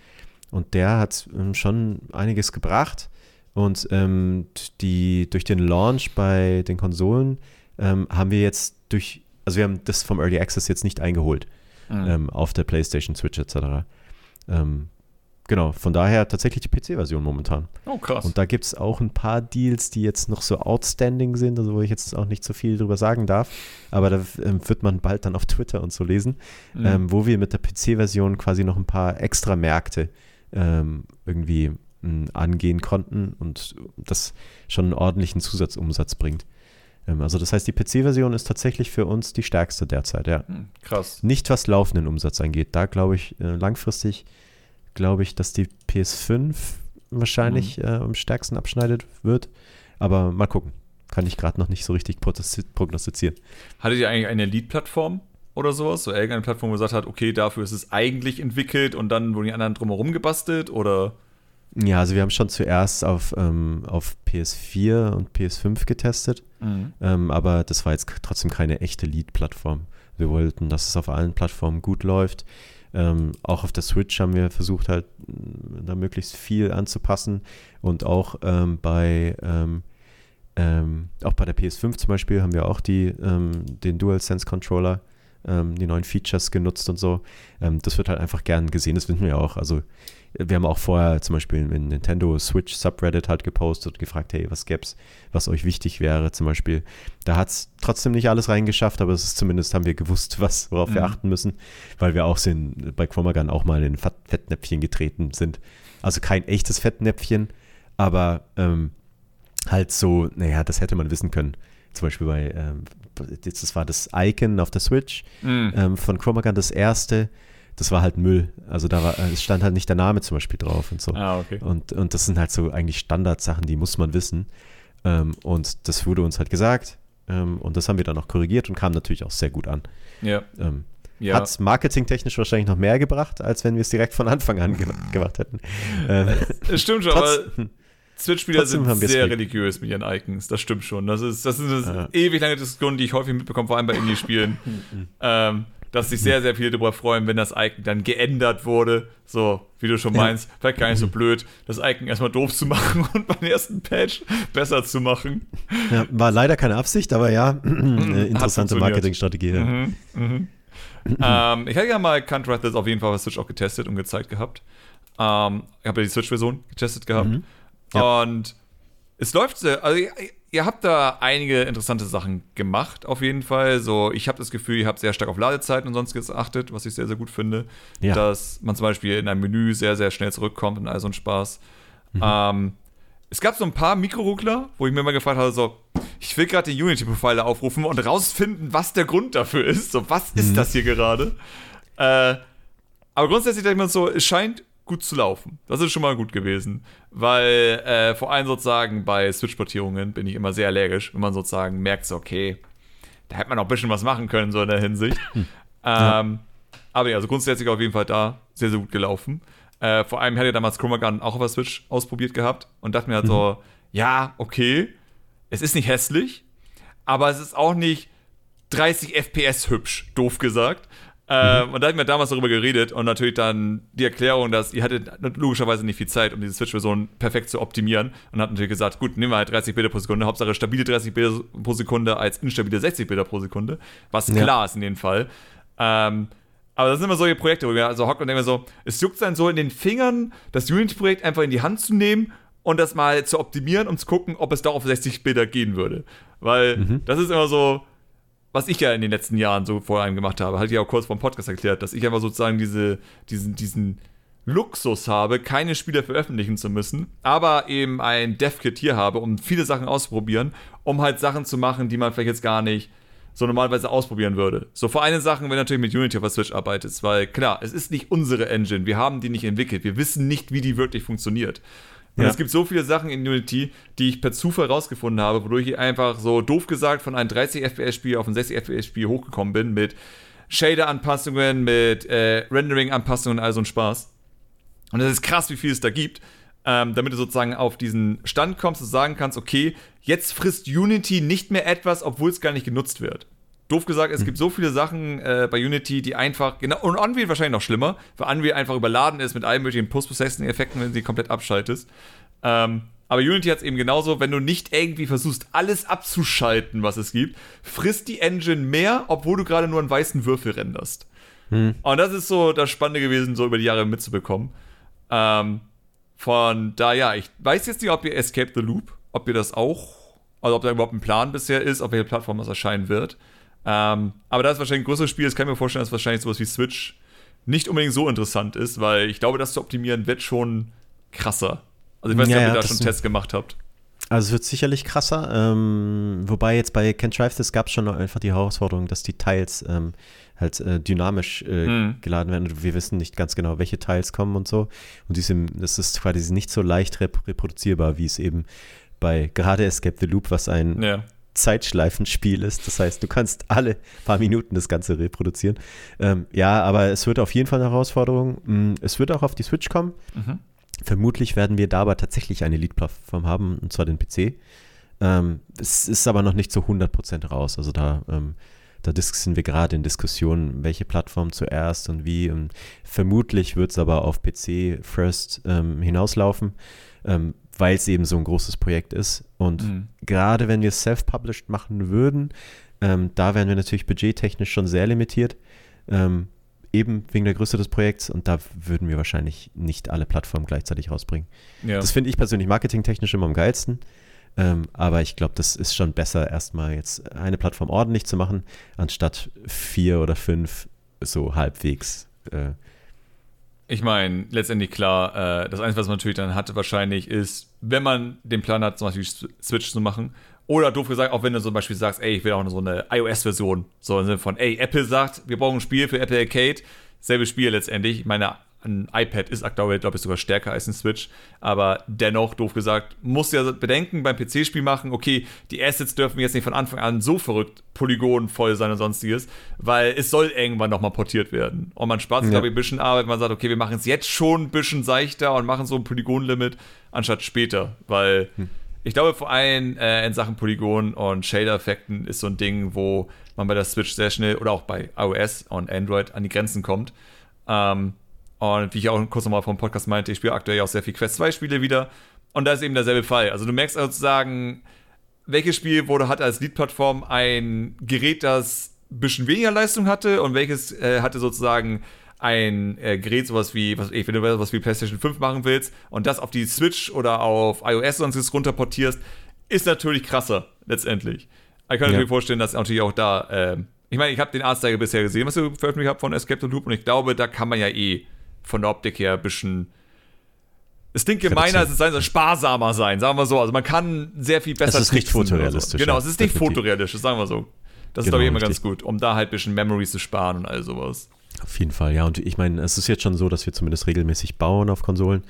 Und der hat ähm, schon einiges gebracht. Und ähm, die, durch den Launch bei den Konsolen ähm, haben wir jetzt durch, also wir haben das vom Early Access jetzt nicht eingeholt Mhm. ähm, auf der PlayStation, Switch etc. Ähm, genau, von daher tatsächlich die PC-Version momentan. Oh, krass. Und da gibt es auch ein paar Deals, die jetzt noch so outstanding sind, also wo ich jetzt auch nicht so viel drüber sagen darf. Aber da ähm, wird man bald dann auf Twitter und so lesen, Mhm. ähm, wo wir mit der PC-Version quasi noch ein paar extra Märkte irgendwie angehen konnten und das schon einen ordentlichen Zusatzumsatz bringt. Ähm, also das heißt, die PC-Version ist tatsächlich für uns die stärkste derzeit, ja. Hm, krass. Nicht was laufenden Umsatz angeht. Da glaube ich, äh, langfristig glaube ich, dass die PS5 wahrscheinlich äh, am stärksten abschneidet wird. Aber mal gucken. Kann ich gerade noch nicht so richtig prognosti- prognostizieren. Hattet ihr eigentlich eine Lead-Plattform oder sowas? So irgendeine Plattform, wo gesagt hat, okay, dafür ist es eigentlich entwickelt und dann wurden die anderen drumherum gebastelt oder? Ja, also wir haben schon zuerst auf, ähm, auf PS4 und PS5 getestet, ähm, aber das war jetzt trotzdem keine echte Lead-Plattform. Wir wollten, dass es auf allen Plattformen gut läuft. Ähm, auch auf der Switch haben wir versucht, halt mh, da möglichst viel anzupassen. Und auch ähm, bei ähm, ähm, auch bei der PS5 zum Beispiel haben wir auch die, den DualSense Controller ähm, die neuen Features genutzt und so. Das wird halt einfach gern gesehen, das finden wir auch. Also wir haben auch vorher zum Beispiel in Nintendo Switch Subreddit halt gepostet und gefragt, hey, was gäb's, was euch wichtig wäre zum Beispiel. Da hat es trotzdem nicht alles reingeschafft, aber es ist zumindest haben wir gewusst, was, worauf mhm. wir achten müssen, weil wir auch sind, bei Chromagun auch mal in Fettnäpfchen getreten sind. Also kein echtes Fettnäpfchen, aber ähm, halt so, naja, das hätte man wissen können. Zum Beispiel bei, ähm, das war das Icon auf der Switch mhm. ähm, von Chromagun, das erste das war halt Müll. Also da war, es stand halt nicht der Name zum Beispiel drauf und so. Ah, okay. Und, und das sind halt so eigentlich Standardsachen, die muss man wissen. Ähm, und das wurde uns halt gesagt. Ähm, und das haben wir dann auch korrigiert und kam natürlich auch sehr gut an. Ja. Ähm, ja. Hat es marketingtechnisch wahrscheinlich noch mehr gebracht, als wenn wir es direkt von Anfang an ge gemacht hätten. Ähm, stimmt schon, aber Switch-Spieler sind sehr religiös mit ihren Icons. Das stimmt schon. Das ist, das ist eine ja. ewig lange Diskussion, die ich häufig mitbekomme, vor allem bei Indie-Spielen. ähm, dass sich sehr, sehr viele darüber freuen, wenn das Icon dann geändert wurde. So, wie du schon meinst, vielleicht gar nicht so blöd, das Icon erstmal doof zu machen und beim ersten Patch besser zu machen. Ja, war leider keine Absicht, aber ja, eine interessante Marketingstrategie. Ja. Mhm, mhm. ähm, ich hatte ja mal Count Wrath auf jeden Fall auf Switch auch getestet und gezeigt gehabt. Ähm, ich habe ja die Switch-Version getestet gehabt. Mhm. Ja. Und es läuft also ihr habt da einige interessante Sachen gemacht, auf jeden Fall. So, ich habe das Gefühl, ihr habt sehr stark auf Ladezeiten und sonstiges geachtet, was ich sehr, sehr gut finde. Ja. Dass man zum Beispiel in einem Menü sehr, sehr schnell zurückkommt und all so ein Spaß. Mhm. Ähm, es gab so ein paar Mikroruckler, wo ich mir mal gefragt habe, so, ich will gerade den Unity-Profiler aufrufen und rausfinden, was der Grund dafür ist. So, was ist mhm. das hier gerade? Äh, aber grundsätzlich denke ich mir so, es scheint gut zu laufen. Das ist schon mal gut gewesen. Weil äh, vor allem sozusagen bei Switch-Portierungen bin ich immer sehr allergisch, wenn man sozusagen merkt, so, okay, da hätte man auch ein bisschen was machen können, so in der Hinsicht. Hm. Ähm, aber ja, also grundsätzlich auf jeden Fall da sehr, sehr gut gelaufen. Äh, vor allem hatte ich damals Chroma Gun auch auf der Switch ausprobiert gehabt und dachte mir halt mhm. so, ja, okay, es ist nicht hässlich, aber es ist auch nicht 30 FPS hübsch, doof gesagt. Ähm, mhm. Und da hatten wir damals darüber geredet und natürlich dann die Erklärung, dass ihr hattet logischerweise nicht viel Zeit, um diese Switch-Version perfekt zu optimieren und hat natürlich gesagt, gut, nehmen wir halt 30 Bilder pro Sekunde, Hauptsache stabile 30 Bilder pro Sekunde als instabile 60 Bilder pro Sekunde, was ja. klar ist in dem Fall. Ähm, aber das sind immer solche Projekte, wo wir also hocken und denken so, es juckt dann so in den Fingern, das Unity-Projekt einfach in die Hand zu nehmen und das mal zu optimieren, um zu gucken, ob es da auf 60 Bilder gehen würde. Weil mhm. das ist immer so, was ich ja in den letzten Jahren so vor allem gemacht habe, hatte ich ja auch kurz vor dem Podcast erklärt, dass ich einfach sozusagen diese, diesen, diesen Luxus habe, keine Spiele veröffentlichen zu müssen, aber eben ein Dev-Kit hier habe, um viele Sachen auszuprobieren, um halt Sachen zu machen, die man vielleicht jetzt gar nicht so normalerweise ausprobieren würde. So vor allem Sachen, wenn du natürlich mit Unity auf der Switch arbeitest, weil klar, es ist nicht unsere Engine, wir haben die nicht entwickelt, wir wissen nicht, wie die wirklich funktioniert. Und ja. es gibt so viele Sachen in Unity, die ich per Zufall rausgefunden habe, wodurch ich einfach so doof gesagt von einem 30 FPS-Spiel auf ein 60 FPS-Spiel hochgekommen bin mit Shader-Anpassungen, mit äh, Rendering-Anpassungen und all so ein Spaß. Und es ist krass, wie viel es da gibt, ähm, damit du sozusagen auf diesen Stand kommst und sagen kannst, okay, jetzt frisst Unity nicht mehr etwas, obwohl es gar nicht genutzt wird. Doof gesagt, es mhm. gibt so viele Sachen äh, bei Unity, die einfach, genau, und Unreal wahrscheinlich noch schlimmer, weil Unreal einfach überladen ist mit allen möglichen Post-Processing-Effekten, wenn du sie komplett abschaltest. Ähm, aber Unity hat es eben genauso, wenn du nicht irgendwie versuchst, alles abzuschalten, was es gibt, frisst die Engine mehr, obwohl du gerade nur einen weißen Würfel renderst. Hm. Und das ist so das Spannende gewesen, so über die Jahre mitzubekommen. Ähm, von da, ja, ich weiß jetzt nicht, ob ihr Escape the Loop, ob ihr das auch, also ob da überhaupt ein Plan bisher ist, auf welche Plattform das erscheinen wird. Ähm, aber da ist wahrscheinlich ein größeres Spiel, das kann ich mir vorstellen, dass wahrscheinlich sowas wie Switch nicht unbedingt so interessant ist, weil ich glaube, das zu optimieren wird schon krasser. Also ich weiß nicht, ja, ob ihr da schon einen Test gemacht habt. Also es wird sicherlich krasser, ähm, wobei jetzt bei Can't Drive This gab es schon einfach die Herausforderung, dass die Teils ähm, halt äh, dynamisch äh, hm. geladen werden und wir wissen nicht ganz genau, welche Teils kommen und so. Und diese, das ist quasi nicht so leicht rep reproduzierbar, wie es eben bei gerade Escape the Loop, was ein ja. Zeitschleifenspiel ist. Das heißt, du kannst alle paar Minuten das Ganze reproduzieren. Ähm, ja, aber es wird auf jeden Fall eine Herausforderung. Mm, es wird auch auf die Switch kommen. Mhm. Vermutlich werden wir da aber tatsächlich eine Lead-Plattform haben, und zwar den PC. Ähm, es ist aber noch nicht zu 100% raus. Also da, ähm, da sind wir gerade in Diskussionen, welche Plattform zuerst und wie. Und vermutlich wird es aber auf PC first ähm, hinauslaufen. Weil es eben so ein großes Projekt ist. Und mhm. gerade wenn wir es self-published machen würden, ähm, da wären wir natürlich budgettechnisch schon sehr limitiert. Ähm, eben wegen der Größe des Projekts und da würden wir wahrscheinlich nicht alle Plattformen gleichzeitig rausbringen. Ja. Das finde ich persönlich marketingtechnisch immer am geilsten. Ähm, aber ich glaube, das ist schon besser, erstmal jetzt eine Plattform ordentlich zu machen, anstatt vier oder fünf so halbwegs. Äh, ich meine, letztendlich klar, äh, das Einzige, was man natürlich dann hatte, wahrscheinlich ist, wenn man den Plan hat, zum Beispiel Switch zu machen, oder doof gesagt, auch wenn du zum Beispiel sagst, ey, ich will auch so eine iOS-Version, so im Sinne von, ey, Apple sagt, wir brauchen ein Spiel für Apple Arcade, selbes Spiel letztendlich. Ich meine, ein iPad ist aktuell, glaube ich, sogar stärker als ein Switch. Aber dennoch, doof gesagt, muss ja bedenken beim PC-Spiel machen, okay, die Assets dürfen jetzt nicht von Anfang an so verrückt polygonvoll sein und sonstiges, weil es soll irgendwann nochmal portiert werden. Und man spart sich, ja. glaube ich, ein bisschen Arbeit. Man sagt, okay, wir machen es jetzt schon ein bisschen seichter und machen so ein Polygon-Limit, anstatt später. Weil hm. ich glaube, vor allem äh, in Sachen Polygon und Shader-Effekten ist so ein Ding, wo man bei der Switch sehr schnell oder auch bei iOS und Android an die Grenzen kommt. Ähm, und wie ich auch kurz nochmal vom Podcast meinte, ich spiele aktuell auch sehr viel Quest 2 Spiele wieder. Und da ist eben derselbe Fall. Also du merkst sozusagen, welches Spiel wurde, hatte als Lead-Plattform ein Gerät, das ein bisschen weniger Leistung hatte und welches äh, hatte sozusagen ein äh, Gerät, sowas wie, was, wenn du was wie PlayStation 5 machen willst und das auf die Switch oder auf iOS sonst runterportierst, ist natürlich krasser, letztendlich. Ich kann ja. mir vorstellen, dass natürlich auch da, äh, ich meine, ich habe den Artstyle bisher gesehen, was du veröffentlicht habt von Escape the Loop und ich glaube, da kann man ja eh von der Optik her ein bisschen. Es klingt gemeiner, als es sein soll, sparsamer sein, sagen wir so. Also man kann sehr viel besser. Es ist nicht fotorealistisch. So. Genau, es ist nicht fotorealistisch, sagen wir so. Das genau, ist, glaube ich, immer richtig. ganz gut, um da halt ein bisschen Memories zu sparen und all sowas. Auf jeden Fall, ja. Und ich meine, es ist jetzt schon so, dass wir zumindest regelmäßig bauen auf Konsolen.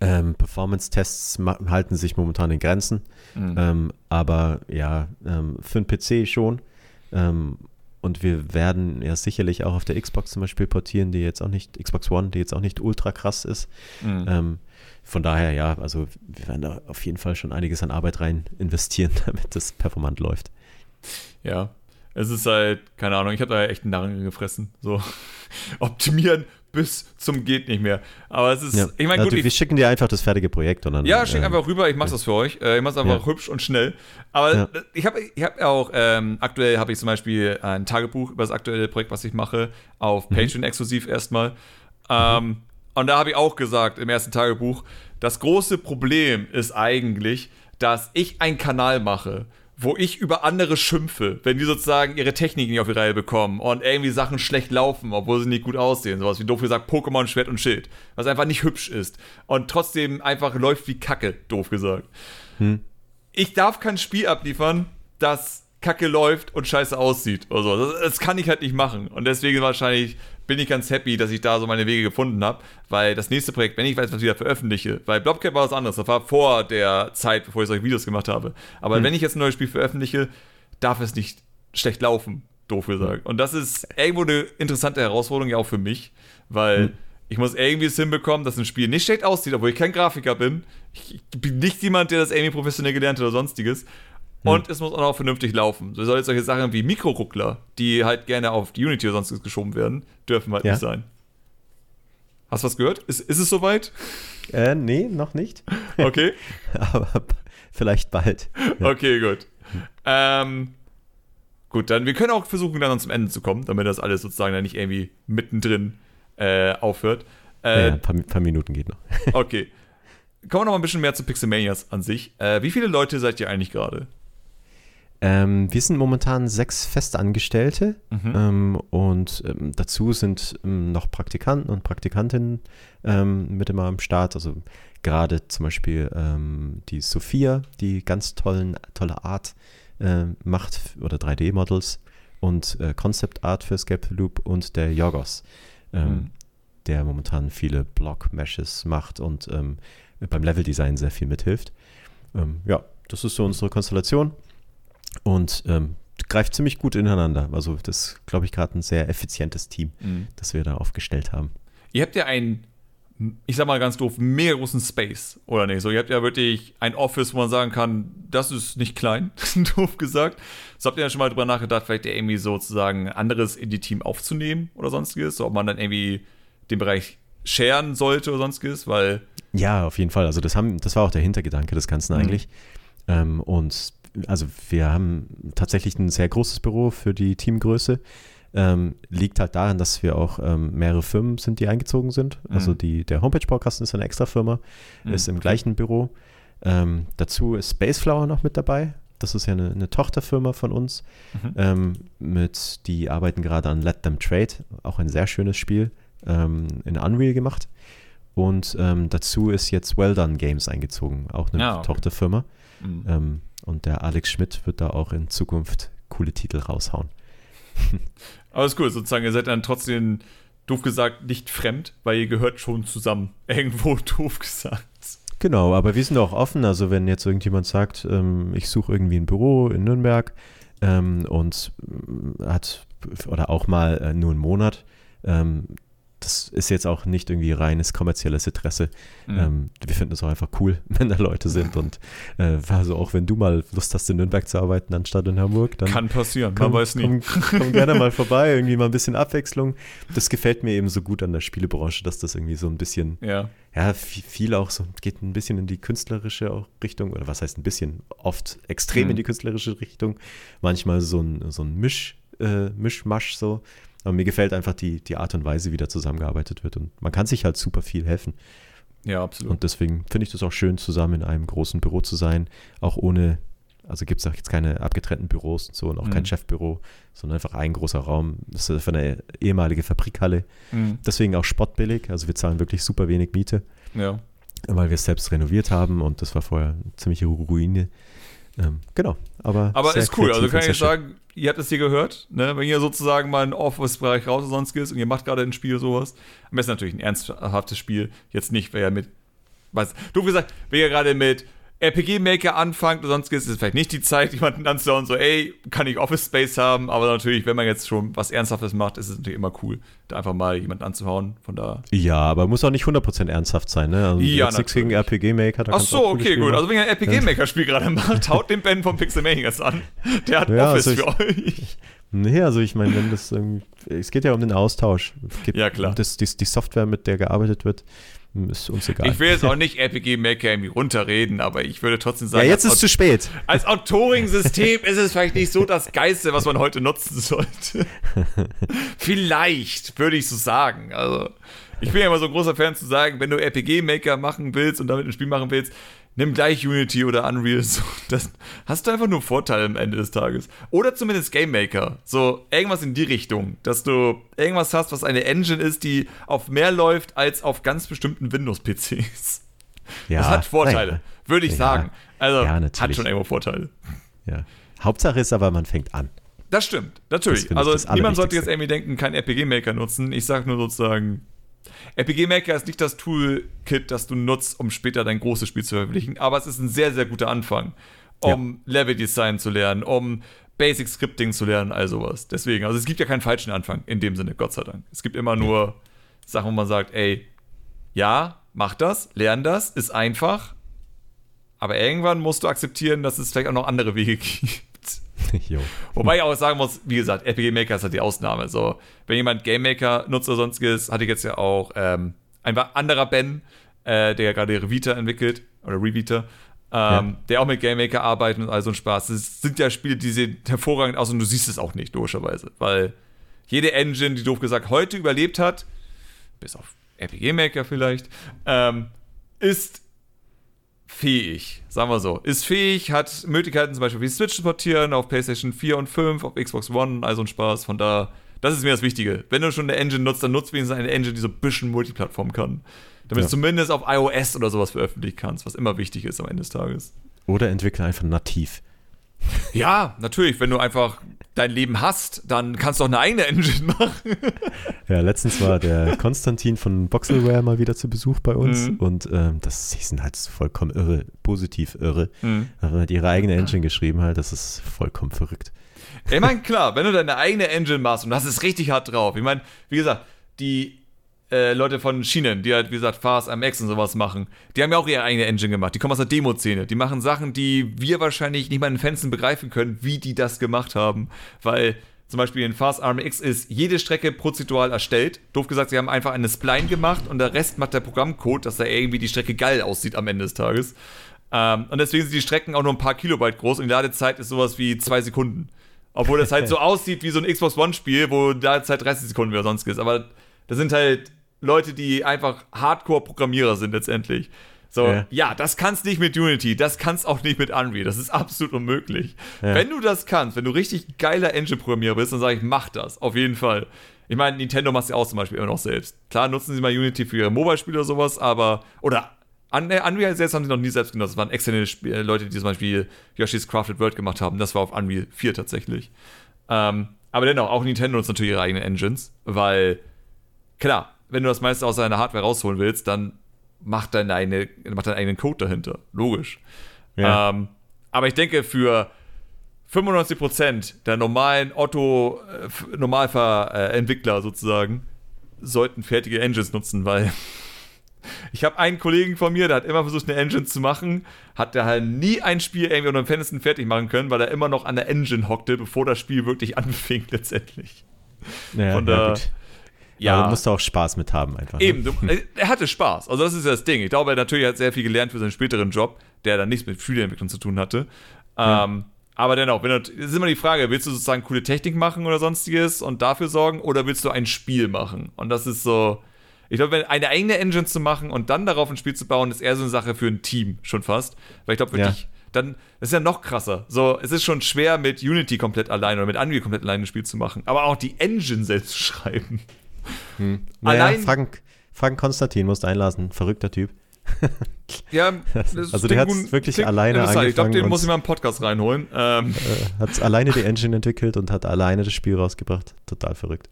Ähm, Performance-Tests halten sich momentan in Grenzen. Mhm. Ähm, aber ja, ähm, für einen PC schon. Und wir werden ja sicherlich auch auf der Xbox zum Beispiel portieren, die jetzt auch nicht, Xbox One, die jetzt auch nicht ultra krass ist. Mhm. Ähm, von daher, ja, also wir werden da auf jeden Fall schon einiges an Arbeit rein investieren, damit das performant läuft. Ja, es ist halt, keine Ahnung, ich habe da echt einen Narren gefressen. So, optimieren bis zum geht nicht mehr. Aber es ist, ja. ich meine, gut. Also, wir schicken dir einfach das fertige Projekt und dann. Ja, schick äh, einfach rüber, ich mache das für euch. Äh, ich mache es einfach ja. hübsch und schnell. Aber ja. ich habe ich hab auch, ähm, aktuell habe ich zum Beispiel ein Tagebuch über das aktuelle Projekt, was ich mache, auf mhm. Patreon exklusiv erstmal. Ähm, mhm. Und da habe ich auch gesagt im ersten Tagebuch, das große Problem ist eigentlich, dass ich einen Kanal mache wo ich über andere schimpfe, wenn die sozusagen ihre Technik nicht auf die Reihe bekommen und irgendwie Sachen schlecht laufen, obwohl sie nicht gut aussehen. Sowas wie doof gesagt Pokémon Schwert und Schild, was einfach nicht hübsch ist und trotzdem einfach läuft wie Kacke, doof gesagt. Hm. Ich darf kein Spiel abliefern, das Kacke läuft und scheiße aussieht oder so. Das, das kann ich halt nicht machen und deswegen wahrscheinlich bin ich ganz happy, dass ich da so meine Wege gefunden habe, weil das nächste Projekt, wenn ich weiß, was ich wieder veröffentliche, weil Blobcap war was anderes, das war vor der Zeit, bevor ich solche Videos gemacht habe. Aber hm. wenn ich jetzt ein neues Spiel veröffentliche, darf es nicht schlecht laufen, doof gesagt. Und das ist irgendwo eine interessante Herausforderung ja auch für mich, weil hm. ich muss irgendwie es hinbekommen, dass ein Spiel nicht schlecht aussieht, obwohl ich kein Grafiker bin. Ich bin nicht jemand, der das irgendwie professionell gelernt hat oder sonstiges. Hm. Und es muss auch noch vernünftig laufen. So soll jetzt solche Sachen wie Mikroruckler, die halt gerne auf die Unity oder sonst geschoben werden, dürfen halt ja. nicht sein. Hast du was gehört? Ist, ist es soweit? Äh, nee, noch nicht. Okay. Aber vielleicht bald. Okay, gut. Ähm, gut, dann wir können auch versuchen, dann zum Ende zu kommen, damit das alles sozusagen dann nicht irgendwie mittendrin äh, aufhört. Äh, ja, ein paar, paar, Minuten geht noch. okay. Kommen wir noch mal ein bisschen mehr zu Pixelmanias an sich. Äh, wie viele Leute seid ihr eigentlich gerade? Ähm, wir sind momentan sechs Festangestellte mhm. ähm, und ähm, dazu sind ähm, noch Praktikanten und Praktikantinnen ähm, mit immer am Start. Also gerade zum Beispiel ähm, die Sophia, die ganz tollen, tolle Art äh, macht oder 3D-Models und äh, Concept Art für Escape Loop und der Jorgos, mhm. der momentan viele Block-Meshes macht und beim Level-Design sehr viel mithilft. ja, das ist so unsere Konstellation und ähm, greift ziemlich gut ineinander. Also das ist, glaube ich, gerade ein sehr effizientes Team, mhm. das wir da aufgestellt haben. Ihr habt ja einen, ich sag mal ganz doof, mega großen Space, oder nicht? So, ihr habt ja wirklich ein Office, wo man sagen kann, das ist nicht klein, doof gesagt. So habt ihr ja schon mal drüber nachgedacht, vielleicht irgendwie sozusagen anderes in die Team aufzunehmen oder sonstiges, so ob man dann irgendwie den Bereich scheren sollte oder sonstiges, weil Ja, auf jeden Fall. Also das haben, das war auch der Hintergedanke des Ganzen Mhm. eigentlich. Ähm, und also wir haben tatsächlich ein sehr großes Büro für die Teamgröße. Ähm, liegt halt daran, dass wir auch ähm, mehrere Firmen sind, die eingezogen sind. Also Mhm. die, der Homepage-Baukasten ist eine extra Firma, Mhm. ist im gleichen Büro. Ähm, dazu ist Spaceflower noch mit dabei. Das ist ja eine, eine Tochterfirma von uns. Mhm. Ähm, mit, die arbeiten gerade an Let Them Trade, auch ein sehr schönes Spiel, ähm, in Unreal gemacht. Und ähm, dazu ist jetzt Well Done Games eingezogen, auch eine Ah, okay. Tochterfirma. Mhm. Und der Alex Schmidt wird da auch in Zukunft coole Titel raushauen. Aber ist cool, sozusagen, ihr seid dann trotzdem, doof gesagt, nicht fremd, weil ihr gehört schon zusammen. Irgendwo doof gesagt. Genau, aber wir sind auch offen. Also wenn jetzt irgendjemand sagt, ähm, ich suche irgendwie ein Büro in Nürnberg ähm, und ähm, hat oder auch mal äh, nur einen Monat, ähm, das ist jetzt auch nicht irgendwie reines kommerzielles Interesse. Mhm. Ähm, wir finden es auch einfach cool, wenn da Leute sind und äh, also auch wenn du mal Lust hast, in Nürnberg zu arbeiten anstatt in Hamburg, dann Kann passieren, komm, man weiß nie. Komm, komm gerne mal vorbei, irgendwie mal ein bisschen Abwechslung. Das gefällt mir eben so gut an der Spielebranche, dass das irgendwie so ein bisschen Ja. ja, viel, auch so, geht ein bisschen in die künstlerische Richtung, oder was heißt ein bisschen, oft extrem Mhm. in die künstlerische Richtung, manchmal so ein, so ein Misch, äh, Mischmasch so. Aber mir gefällt einfach die, die Art und Weise, wie da zusammengearbeitet wird. Und man kann sich halt super viel helfen. Ja, absolut. Und deswegen finde ich das auch schön, zusammen in einem großen Büro zu sein, auch ohne, also gibt es auch jetzt keine abgetrennten Büros und so und auch Mhm. kein Chefbüro, sondern einfach ein großer Raum. Das ist einfach eine ehemalige Fabrikhalle. Mhm. Deswegen auch spottbillig. Also wir zahlen wirklich super wenig Miete Ja. weil wir es selbst renoviert haben und das war vorher eine ziemliche Ruine. Ähm, genau, aber. Aber ist cool. Also kann ich sagen, ihr habt es hier gehört, ne? wenn ihr sozusagen mal einen Office-Bereich raus oder sonst ist und ihr macht gerade ein Spiel sowas, am besten natürlich ein ernsthaftes Spiel, jetzt nicht, wer ja mit, was, du gesagt, wer ja gerade mit RPG-Maker anfangt sonst ist es vielleicht nicht die Zeit, jemanden anzuhauen, so, ey, kann ich Office Space haben, aber natürlich, wenn man jetzt schon was Ernsthaftes macht, ist es natürlich immer cool, da einfach mal jemanden anzuhauen, von da. Ja, aber muss auch nicht 100% ernsthaft sein, ne? Also Ja, nichts gegen. RPG-Maker. Ach so, okay, gut. machen. Also wenn ihr ein RPG-Maker-Spiel gerade macht, haut den Ben von Pixelmaniacs an. Der hat Ja, Office also für euch. Nee, also ich meine, wenn das irgendwie, es geht ja um den Austausch. Es geht Ja, klar. um Das, die, die Software, mit der gearbeitet wird, ist uns egal. Ich will jetzt auch nicht RPG-Maker irgendwie runterreden, aber ich würde trotzdem ja, sagen, jetzt als, ist zu spät. als Autoring-System ist es vielleicht nicht so das Geiste, was man heute nutzen sollte. vielleicht, würde ich so sagen. Also, ich bin ja immer so ein großer Fan zu sagen, wenn du RPG-Maker machen willst und damit ein Spiel machen willst, nimm gleich Unity oder Unreal. So, das hast du einfach nur Vorteile am Ende des Tages. Oder zumindest Game Maker. So, irgendwas in die Richtung. Dass du irgendwas hast, was eine Engine ist, die auf mehr läuft als auf ganz bestimmten Windows-PCs. Ja, Das hat Vorteile, würde ich Ja. sagen. Also, Ja, hat schon irgendwo Vorteile. ja. Hauptsache ist aber, man fängt an. Das stimmt, Das natürlich. ich Also das niemand sollte jetzt irgendwie denken, kein RPG-Maker nutzen. Ich sage nur sozusagen, RPG-Maker ist nicht das Toolkit, das du nutzt, um später dein großes Spiel zu verwirklichen, aber es ist ein sehr, sehr guter Anfang, um Level-Design zu lernen, um Basic Scripting zu lernen, all sowas. Deswegen, also es gibt ja keinen falschen Anfang in dem Sinne, Gott sei Dank. Es gibt immer nur Sachen, wo man sagt, ey, ja, mach das, lern das, ist einfach, aber irgendwann musst du akzeptieren, dass es vielleicht auch noch andere Wege gibt. Wobei ich auch sagen muss, wie gesagt, RPG Maker ist halt die Ausnahme. So, wenn jemand Game Maker nutzt oder sonstiges, hatte ich jetzt ja auch ähm, ein anderer Ben, äh, der ja gerade Revita entwickelt, oder Revita, ähm, Ja. der auch mit Game Maker arbeitet und all so ein Spaß. Das sind ja Spiele, die sehen hervorragend aus und du siehst es auch nicht, logischerweise. Weil jede Engine, die doof gesagt heute überlebt hat, bis auf RPG Maker vielleicht, ähm, ist fähig, sagen wir so. Ist fähig, hat Möglichkeiten zum Beispiel wie Switch zu portieren auf PlayStation 4 und 5, auf Xbox One, also ein Spaß. Von da, das ist mir das Wichtige. Wenn du schon eine Engine nutzt, dann nutzt wenigstens eine Engine, die so ein bisschen Multiplattform kann. Damit Ja. du zumindest auf iOS oder sowas veröffentlichen kannst, was immer wichtig ist am Ende des Tages. Oder entwickle einfach nativ. Ja, natürlich, wenn du einfach dein Leben hast, dann kannst du auch eine eigene Engine machen. Ja, letztens war der Konstantin von Voxelware mal wieder zu Besuch bei uns Mhm. und ähm, das sie sind halt vollkommen irre, positiv irre. Mhm. Haben halt ihre eigene Engine geschrieben halt, das ist vollkommen verrückt. Ich meine, klar, wenn du deine eigene Engine machst und das ist richtig hart drauf. Ich meine, wie gesagt, die äh, Leute von Schienen, die halt, wie gesagt, Fast MX und sowas machen, die haben ja auch ihre eigene Engine gemacht. Die kommen aus der Demo-Szene. Die machen Sachen, die wir wahrscheinlich nicht mal in Fenster begreifen können, wie die das gemacht haben. Weil zum Beispiel in Fast RMX ist jede Strecke prozedural erstellt. Doof gesagt, sie haben einfach eine Spline gemacht und der Rest macht der Programmcode, dass da irgendwie die Strecke geil aussieht am Ende des Tages. Ähm, und deswegen sind die Strecken auch nur ein paar Kilobyte groß und die Ladezeit ist sowas wie zwei Sekunden. Obwohl das halt so aussieht wie so ein Xbox One-Spiel, wo Ladezeit 30 Sekunden oder sonst ist. Aber da sind halt Leute, die einfach Hardcore-Programmierer sind letztendlich. So, ja. ja, das kannst nicht mit Unity, das kannst auch nicht mit Unreal, das ist absolut unmöglich. Ja. Wenn du das kannst, wenn du richtig geiler Engine-Programmierer bist, dann sage ich, mach das, auf jeden Fall. Ich meine, Nintendo macht es ja auch zum Beispiel immer noch selbst. Klar nutzen sie mal Unity für ihre Mobile-Spiele oder sowas, aber, oder Unreal selbst haben sie noch nie selbst genutzt. Das waren externe Sp äh, Leute, die zum Beispiel Yoshi's Crafted World gemacht haben. Das war auf Unreal 4 tatsächlich. Ähm, aber dennoch, auch Nintendo nutzt natürlich ihre eigenen Engines, weil, klar, wenn du das meiste aus deiner Hardware rausholen willst, dann mach deine eigene, mach deinen eigenen Code dahinter. Logisch. Ja. Ähm, aber ich denke, für 95% der normalen Otto, äh, Normalentwickler sozusagen, sollten fertige Engines nutzen, weil ich habe einen Kollegen von mir, der hat immer versucht, eine Engine zu machen, hat der halt nie ein Spiel irgendwie unter dem Fenster fertig machen können, weil er immer noch an der Engine hockte, bevor das Spiel wirklich anfing letztendlich. Ja, Von ja, gut. Ja. Aber du musst auch Spaß mit haben einfach. Ne? Eben, du, er hatte Spaß. Also das ist ja das Ding. Ich glaube, er natürlich hat sehr viel gelernt für seinen späteren Job, der dann nichts mit Spieleentwicklung zu tun hatte. Ja. Ähm, aber dennoch, wenn du, ist immer die Frage, willst du sozusagen coole Technik machen oder sonstiges und dafür sorgen oder willst du ein Spiel machen? Und das ist so, ich glaube, eine eigene Engine zu machen und dann darauf ein Spiel zu bauen, ist eher so eine Sache für ein Team schon fast. Weil ich glaube wirklich, ja. dann, das ist ja noch krasser. So, es ist schon schwer, mit Unity komplett allein oder mit Unreal komplett allein ein Spiel zu machen. Aber auch die Engine selbst zu schreiben. Hm. Naja, Allein, Frank, Frank Konstantin musst einlassen, verrückter Typ. ja, also der hat es wirklich alleine angefangen. Ich glaube, den muss ich mal im Podcast reinholen. Ähm. Äh, hat alleine die Engine entwickelt und hat alleine das Spiel rausgebracht. Total verrückt.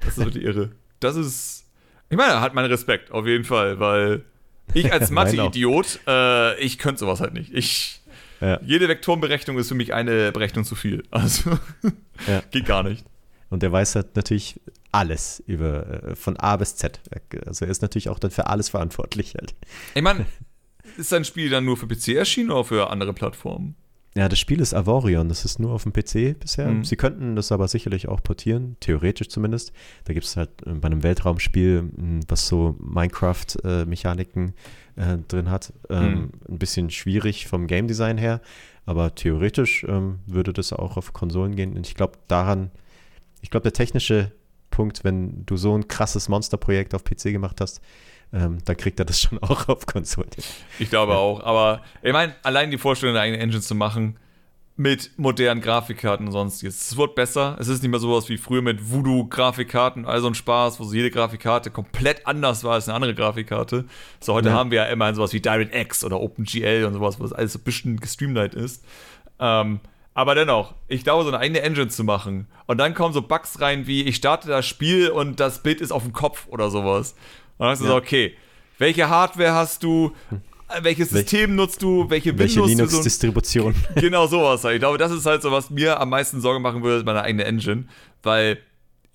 Das ist wirklich irre. Das ist, ich meine, er hat meinen Respekt auf jeden Fall, weil ich als Mathe-Idiot, äh, ich könnte sowas halt nicht. Ich, ja. Jede Vektorenberechnung ist für mich eine Berechnung zu viel. Also ja. geht gar nicht. Und der weiß halt natürlich alles über äh, von A bis Z. Also er ist natürlich auch dann für alles verantwortlich halt. Ich meine, ist sein Spiel dann nur für PC erschienen oder für andere Plattformen? Ja, das Spiel ist Avorion, das ist nur auf dem PC bisher. Mhm. Sie könnten das aber sicherlich auch portieren, theoretisch zumindest. Da gibt es halt äh, bei einem Weltraumspiel, hm, was so Minecraft-Mechaniken äh, drin hat, ähm, mhm. ein bisschen schwierig vom Game Design her. Aber theoretisch ähm, würde das auch auf Konsolen gehen. Und ich glaube, daran, ich glaube, der technische Punkt, wenn du so ein krasses Monsterprojekt auf PC gemacht hast, ähm, dann kriegt er das schon auch auf Konsole. Ich glaube ja. auch, aber ich meine, allein die Vorstellung, eine eigene Engine zu machen, mit modernen Grafikkarten und sonstiges. Es wird besser. Es ist nicht mehr sowas wie früher mit Voodoo-Grafikkarten, also ein Spaß, wo so jede Grafikkarte komplett anders war als eine andere Grafikkarte. So, heute ja. haben wir ja immerhin sowas wie DirectX oder OpenGL und sowas, wo das alles so ein bisschen gestreamlined ist. Ähm, aber dennoch, ich glaube, so eine eigene Engine zu machen und dann kommen so Bugs rein wie, ich starte das Spiel und das Bild ist auf dem Kopf oder sowas. Und dann ist ja. so, okay, welche Hardware hast du? Welches System nutzt du? Welche Welche Linux-Distribution? So, genau sowas. Ich glaube, das ist halt so, was mir am meisten Sorge machen würde, meine eigene Engine. Weil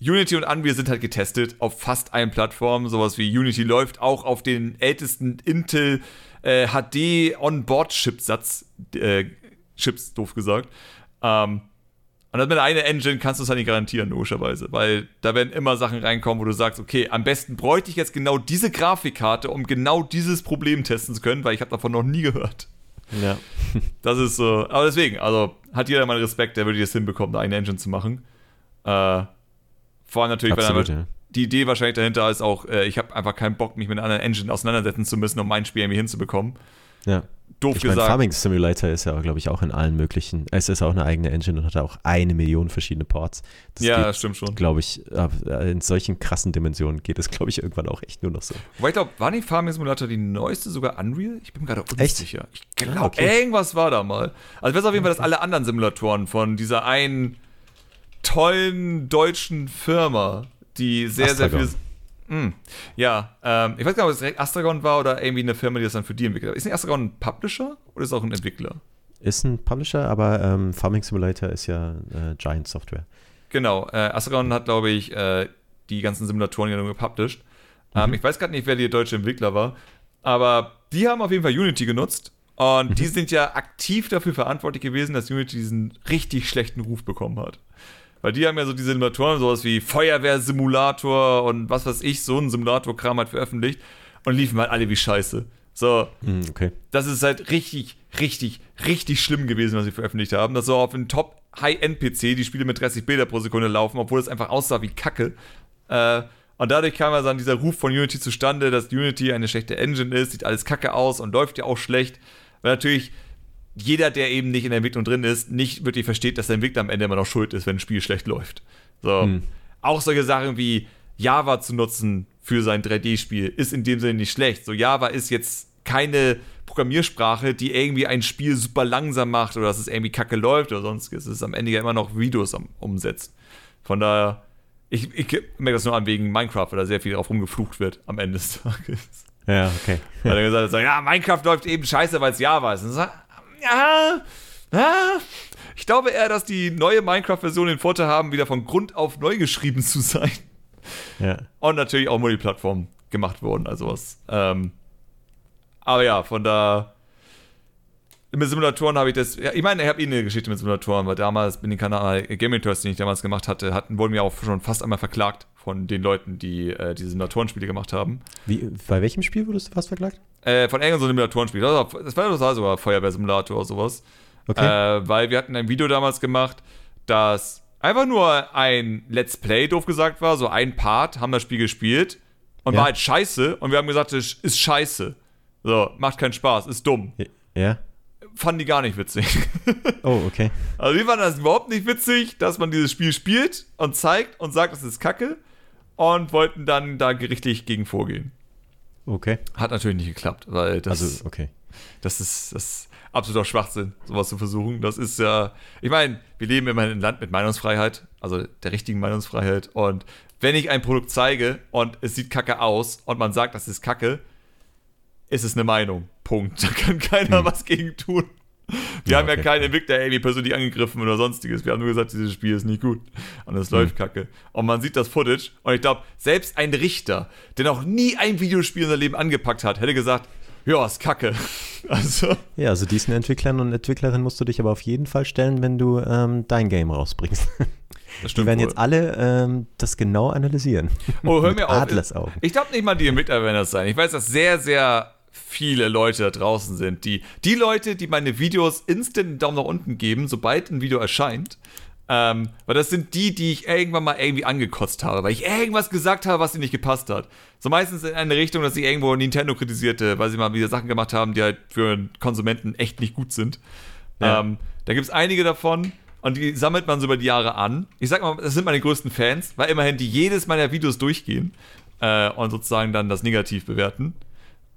Unity und Unreal sind halt getestet auf fast allen Plattformen. Sowas wie Unity läuft auch auf den ältesten Intel äh, HD On-Board-Chipsatz, äh, Chips, doof gesagt. Ähm, und dann mit einer Engine kannst du es halt nicht garantieren, logischerweise. Weil da werden immer Sachen reinkommen, wo du sagst, okay, am besten bräuchte ich jetzt genau diese Grafikkarte, um genau dieses Problem testen zu können, weil ich habe davon noch nie gehört. Ja. Das ist so. Aber deswegen, also hat jeder meinen Respekt, der würde das hinbekommen, eine Engine zu machen. Äh, vor allem natürlich, Absolut, weil ja. die Idee wahrscheinlich dahinter ist auch, äh, ich habe einfach keinen Bock, mich mit einer anderen Engine auseinandersetzen zu müssen, um mein Spiel irgendwie hinzubekommen. Ja doof ich gesagt. Mein Farming Simulator ist ja, glaube ich, auch in allen möglichen. Es ist auch eine eigene Engine und hat auch eine Million verschiedene Ports. Das ja, geht, stimmt schon. Glaube ich, in solchen krassen Dimensionen geht es, glaube ich, irgendwann auch echt nur noch so. Wobei ich glaube, war nicht Farming Simulator die neueste sogar Unreal? Ich bin mir gerade unsicher. Echt? Ich glaube, okay. irgendwas war da mal. Also weiß auf jeden Fall, dass alle anderen Simulatoren von dieser einen tollen deutschen Firma, die sehr, Astragon. sehr viel Mm. Ja, ähm, ich weiß gar nicht, ob es direkt Astragon war oder irgendwie eine Firma, die das dann für die entwickelt hat. Ist nicht Astragon ein Publisher oder ist es auch ein Entwickler? Ist ein Publisher, aber ähm, Farming Simulator ist ja äh, Giant Software. Genau, äh, Astragon hat, glaube ich, äh, die ganzen Simulatoren ja nur gepublished. Ähm, mhm. Ich weiß gerade nicht, wer der deutsche Entwickler war, aber die haben auf jeden Fall Unity genutzt und mhm. die sind ja aktiv dafür verantwortlich gewesen, dass Unity diesen richtig schlechten Ruf bekommen hat. Weil die haben ja so diese Simulatoren, sowas wie Feuerwehrsimulator und was weiß ich, so ein Simulator-Kram halt veröffentlicht und liefen halt alle wie Scheiße. So, Hm, okay. das ist halt richtig, richtig, richtig schlimm gewesen, was sie veröffentlicht haben. Dass so auf einem Top-High-End-PC die Spiele mit 30 Bilder pro Sekunde laufen, obwohl es einfach aussah wie Kacke. Äh, und dadurch kam also dann dieser Ruf von Unity zustande, dass Unity eine schlechte Engine ist, sieht alles kacke aus und läuft ja auch schlecht. Weil natürlich jeder, der eben nicht in der Entwicklung drin ist, nicht wirklich versteht, dass der Entwickler am Ende immer noch schuld ist, wenn ein Spiel schlecht läuft. So. Hm. Auch solche Sachen wie Java zu nutzen für sein 3D-Spiel ist in dem Sinne nicht schlecht. So, Java ist jetzt keine Programmiersprache, die irgendwie ein Spiel super langsam macht oder dass es irgendwie kacke läuft oder sonstiges. Es ist am Ende ja immer noch Videos am, umsetzt. Von daher, ich, ich merke das nur an wegen Minecraft, weil da sehr viel drauf rumgeflucht wird am Ende des Tages. Ja, okay. Weil er gesagt hat, so, ja, Minecraft läuft eben scheiße, weil es Java ist. Und so, ja, ja, ich glaube eher, dass die neue Minecraft-Version den Vorteil haben, wieder von Grund auf neu geschrieben zu sein. Ja. Und natürlich auch Multiplattform gemacht worden, also was. Ähm, aber ja, von da. Mit Simulatoren habe ich das. Ja, ich meine, ich habe eh eine Geschichte mit Simulatoren, weil damals bin den Kanal Gaming Tours, den ich damals gemacht hatte, hatten, wurden wir auch schon fast einmal verklagt von den Leuten, die äh, diese Simulatorenspiele gemacht haben. Wie, bei welchem Spiel wurdest du fast verklagt? Äh, von irgendeinem so Simulatorenspiel. Das war, das war sogar Feuerwehrsimulator oder sowas. Okay. Äh, weil wir hatten ein Video damals gemacht, das einfach nur ein Let's Play, doof gesagt war, so ein Part, haben das Spiel gespielt und Ja. war halt scheiße und wir haben gesagt, es ist scheiße. So, macht keinen Spaß, ist dumm. ja. Fanden die gar nicht witzig. Oh, okay. Also wir fanden das überhaupt nicht witzig, dass man dieses Spiel spielt und zeigt und sagt, es ist kacke und wollten dann da gerichtlich gegen vorgehen. Okay. Hat natürlich nicht geklappt, weil das Also, okay. Das ist, das ist absoluter Schwachsinn, sowas zu versuchen. Das ist ja, ich meine, wir leben immer in einem Land mit Meinungsfreiheit, also der richtigen Meinungsfreiheit. Und wenn ich ein Produkt zeige und es sieht kacke aus und man sagt, das ist kacke, ist es eine Meinung. Punkt. Da kann keiner was gegen tun. Wir Ja, haben ja okay. keinen Entwickler irgendwie persönlich angegriffen oder sonstiges. Wir haben nur gesagt, dieses Spiel ist nicht gut. Und es läuft kacke. Und man sieht das Footage. Und ich glaube, selbst ein Richter, der noch nie ein Videospiel in seinem Leben angepackt hat, hätte gesagt, ja, ist kacke. Also, Ja, also diesen Entwicklern und Entwicklerinnen musst du dich aber auf jeden Fall stellen, wenn du ähm, dein Game rausbringst. das Die werden wohl. jetzt alle ähm, das genau analysieren. Oh, hör mir auf. Adlersaugen. Ich glaube nicht mal die Entwickler werden das sein. Ich weiß, dass sehr, sehr viele Leute da draußen sind, die die Leute, die meine Videos instant einen Daumen nach unten geben, sobald ein Video erscheint. Ähm, weil das sind die, die ich irgendwann mal irgendwie angekotzt habe, weil ich irgendwas gesagt habe, was ihnen nicht gepasst hat. So meistens in eine Richtung, dass ich irgendwo Nintendo kritisierte, weil sie mal wieder Sachen gemacht haben, die halt für einen Konsumenten echt nicht gut sind. Ja. Ähm, da gibt es einige davon und die sammelt man so über die Jahre an. Ich sag mal, das sind meine größten Fans, weil immerhin die jedes meiner Videos durchgehen äh, und sozusagen dann das negativ bewerten.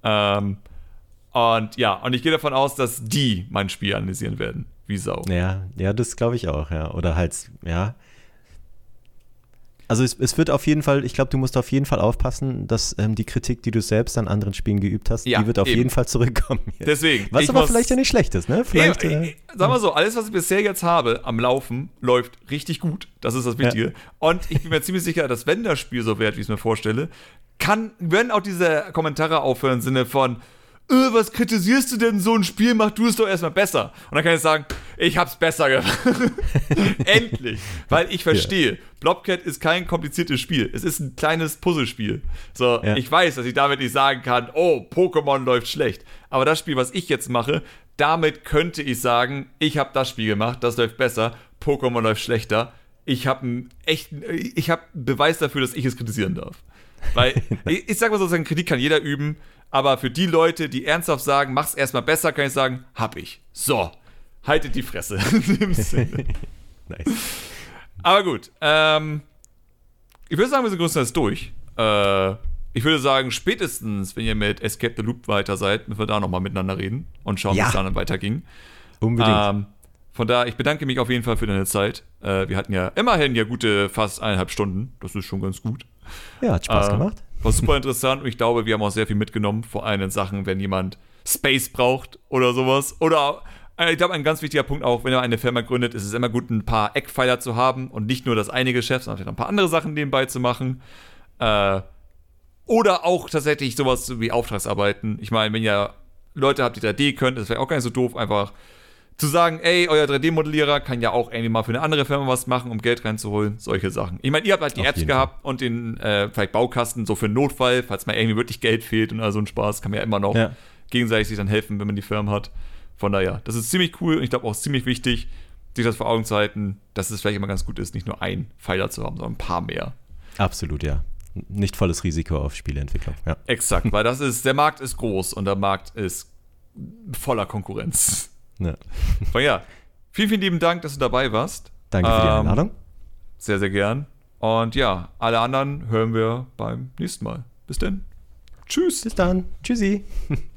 Ähm, und ja, und ich gehe davon aus, dass die mein Spiel analysieren werden. Wie Sau. Ja, ja, das glaube ich auch, ja. Oder halt, ja. Also es, es wird auf jeden Fall, ich glaube, du musst auf jeden Fall aufpassen, dass ähm, die Kritik, die du selbst an anderen Spielen geübt hast, Ja, die wird auf eben. jeden Fall zurückkommen. jetzt. Deswegen. Was aber vielleicht ja nicht schlecht ist, ne? Vielleicht, Ja, äh, sag mal so, alles, was ich bisher jetzt habe am Laufen, läuft richtig gut. Das ist das Wichtige. Und ich bin mir ziemlich sicher, dass wenn das Spiel so wird, wie ich es mir vorstelle, kann, werden auch diese Kommentare aufhören im Sinne von, äh, was kritisierst du denn so ein Spiel? Mach du es doch erstmal besser. Und dann kann ich sagen, ich hab's besser gemacht. Endlich. Weil ich verstehe, Blobcat ist kein kompliziertes Spiel. Es ist ein kleines Puzzlespiel. So, Ja. ich weiß, dass ich damit nicht sagen kann, oh, Pokémon läuft schlecht. Aber das Spiel, was ich jetzt mache, damit könnte ich sagen, ich habe das Spiel gemacht, das läuft besser, Pokémon läuft schlechter. Ich habe einen echten, ich habe Beweis dafür, dass ich es kritisieren darf. Weil, ich, ich sag mal sozusagen, Kritik kann jeder üben, aber für die Leute, die ernsthaft sagen, mach's erstmal besser, kann ich sagen, hab ich. So, haltet die Fresse. Nice. Aber gut, ähm, ich würde sagen, wir sind größtenteils durch. Äh, ich würde sagen, spätestens, wenn ihr mit Escape the Loop weiter seid, müssen wir da nochmal miteinander reden und schauen, wie Ja. es dann weiterging. Unbedingt. Ähm, von daher, ich bedanke mich auf jeden Fall für deine Zeit. Äh, wir hatten ja immerhin ja gute fast eineinhalb Stunden. Das ist schon ganz gut. Ja, hat Spaß äh, gemacht. War super interessant und ich glaube, wir haben auch sehr viel mitgenommen, vor allem in Sachen, wenn jemand Space braucht oder sowas. Oder äh, ich glaube, ein ganz wichtiger Punkt auch, wenn er eine Firma gründet, ist es immer gut, ein paar Eckpfeiler zu haben und nicht nur das eine Geschäft, sondern vielleicht noch ein paar andere Sachen nebenbei zu machen. Äh, oder auch tatsächlich sowas wie Auftragsarbeiten. Ich meine, wenn ihr Leute habt, die 3D können, ist vielleicht auch gar nicht so doof, einfach zu sagen, ey, euer 3D-Modellierer kann ja auch irgendwie mal für eine andere Firma was machen, um Geld reinzuholen, solche Sachen. Ich meine, ihr habt halt die Auf Apps gehabt und den äh, vielleicht Baukasten so für einen Notfall, falls mal irgendwie wirklich Geld fehlt und all so ein Spaß, kann man ja immer noch Ja. gegenseitig sich dann helfen, wenn man die Firmen hat. Von daher, das ist ziemlich cool und ich glaube auch ziemlich wichtig, sich das vor Augen zu halten, dass es vielleicht immer ganz gut ist, nicht nur einen Pfeiler zu haben, sondern ein paar mehr. Absolut, ja. Nicht volles Risiko auf Spieleentwicklung. Ja. Exakt, weil das ist, der Markt ist groß und der Markt ist voller Konkurrenz. Ja. Von ja, vielen, vielen lieben Dank, dass du dabei warst. Danke für die Ähm, Einladung. Sehr, sehr gern. Und ja, alle anderen hören wir beim nächsten Mal. Bis dann. Tschüss. Bis dann. Tschüssi.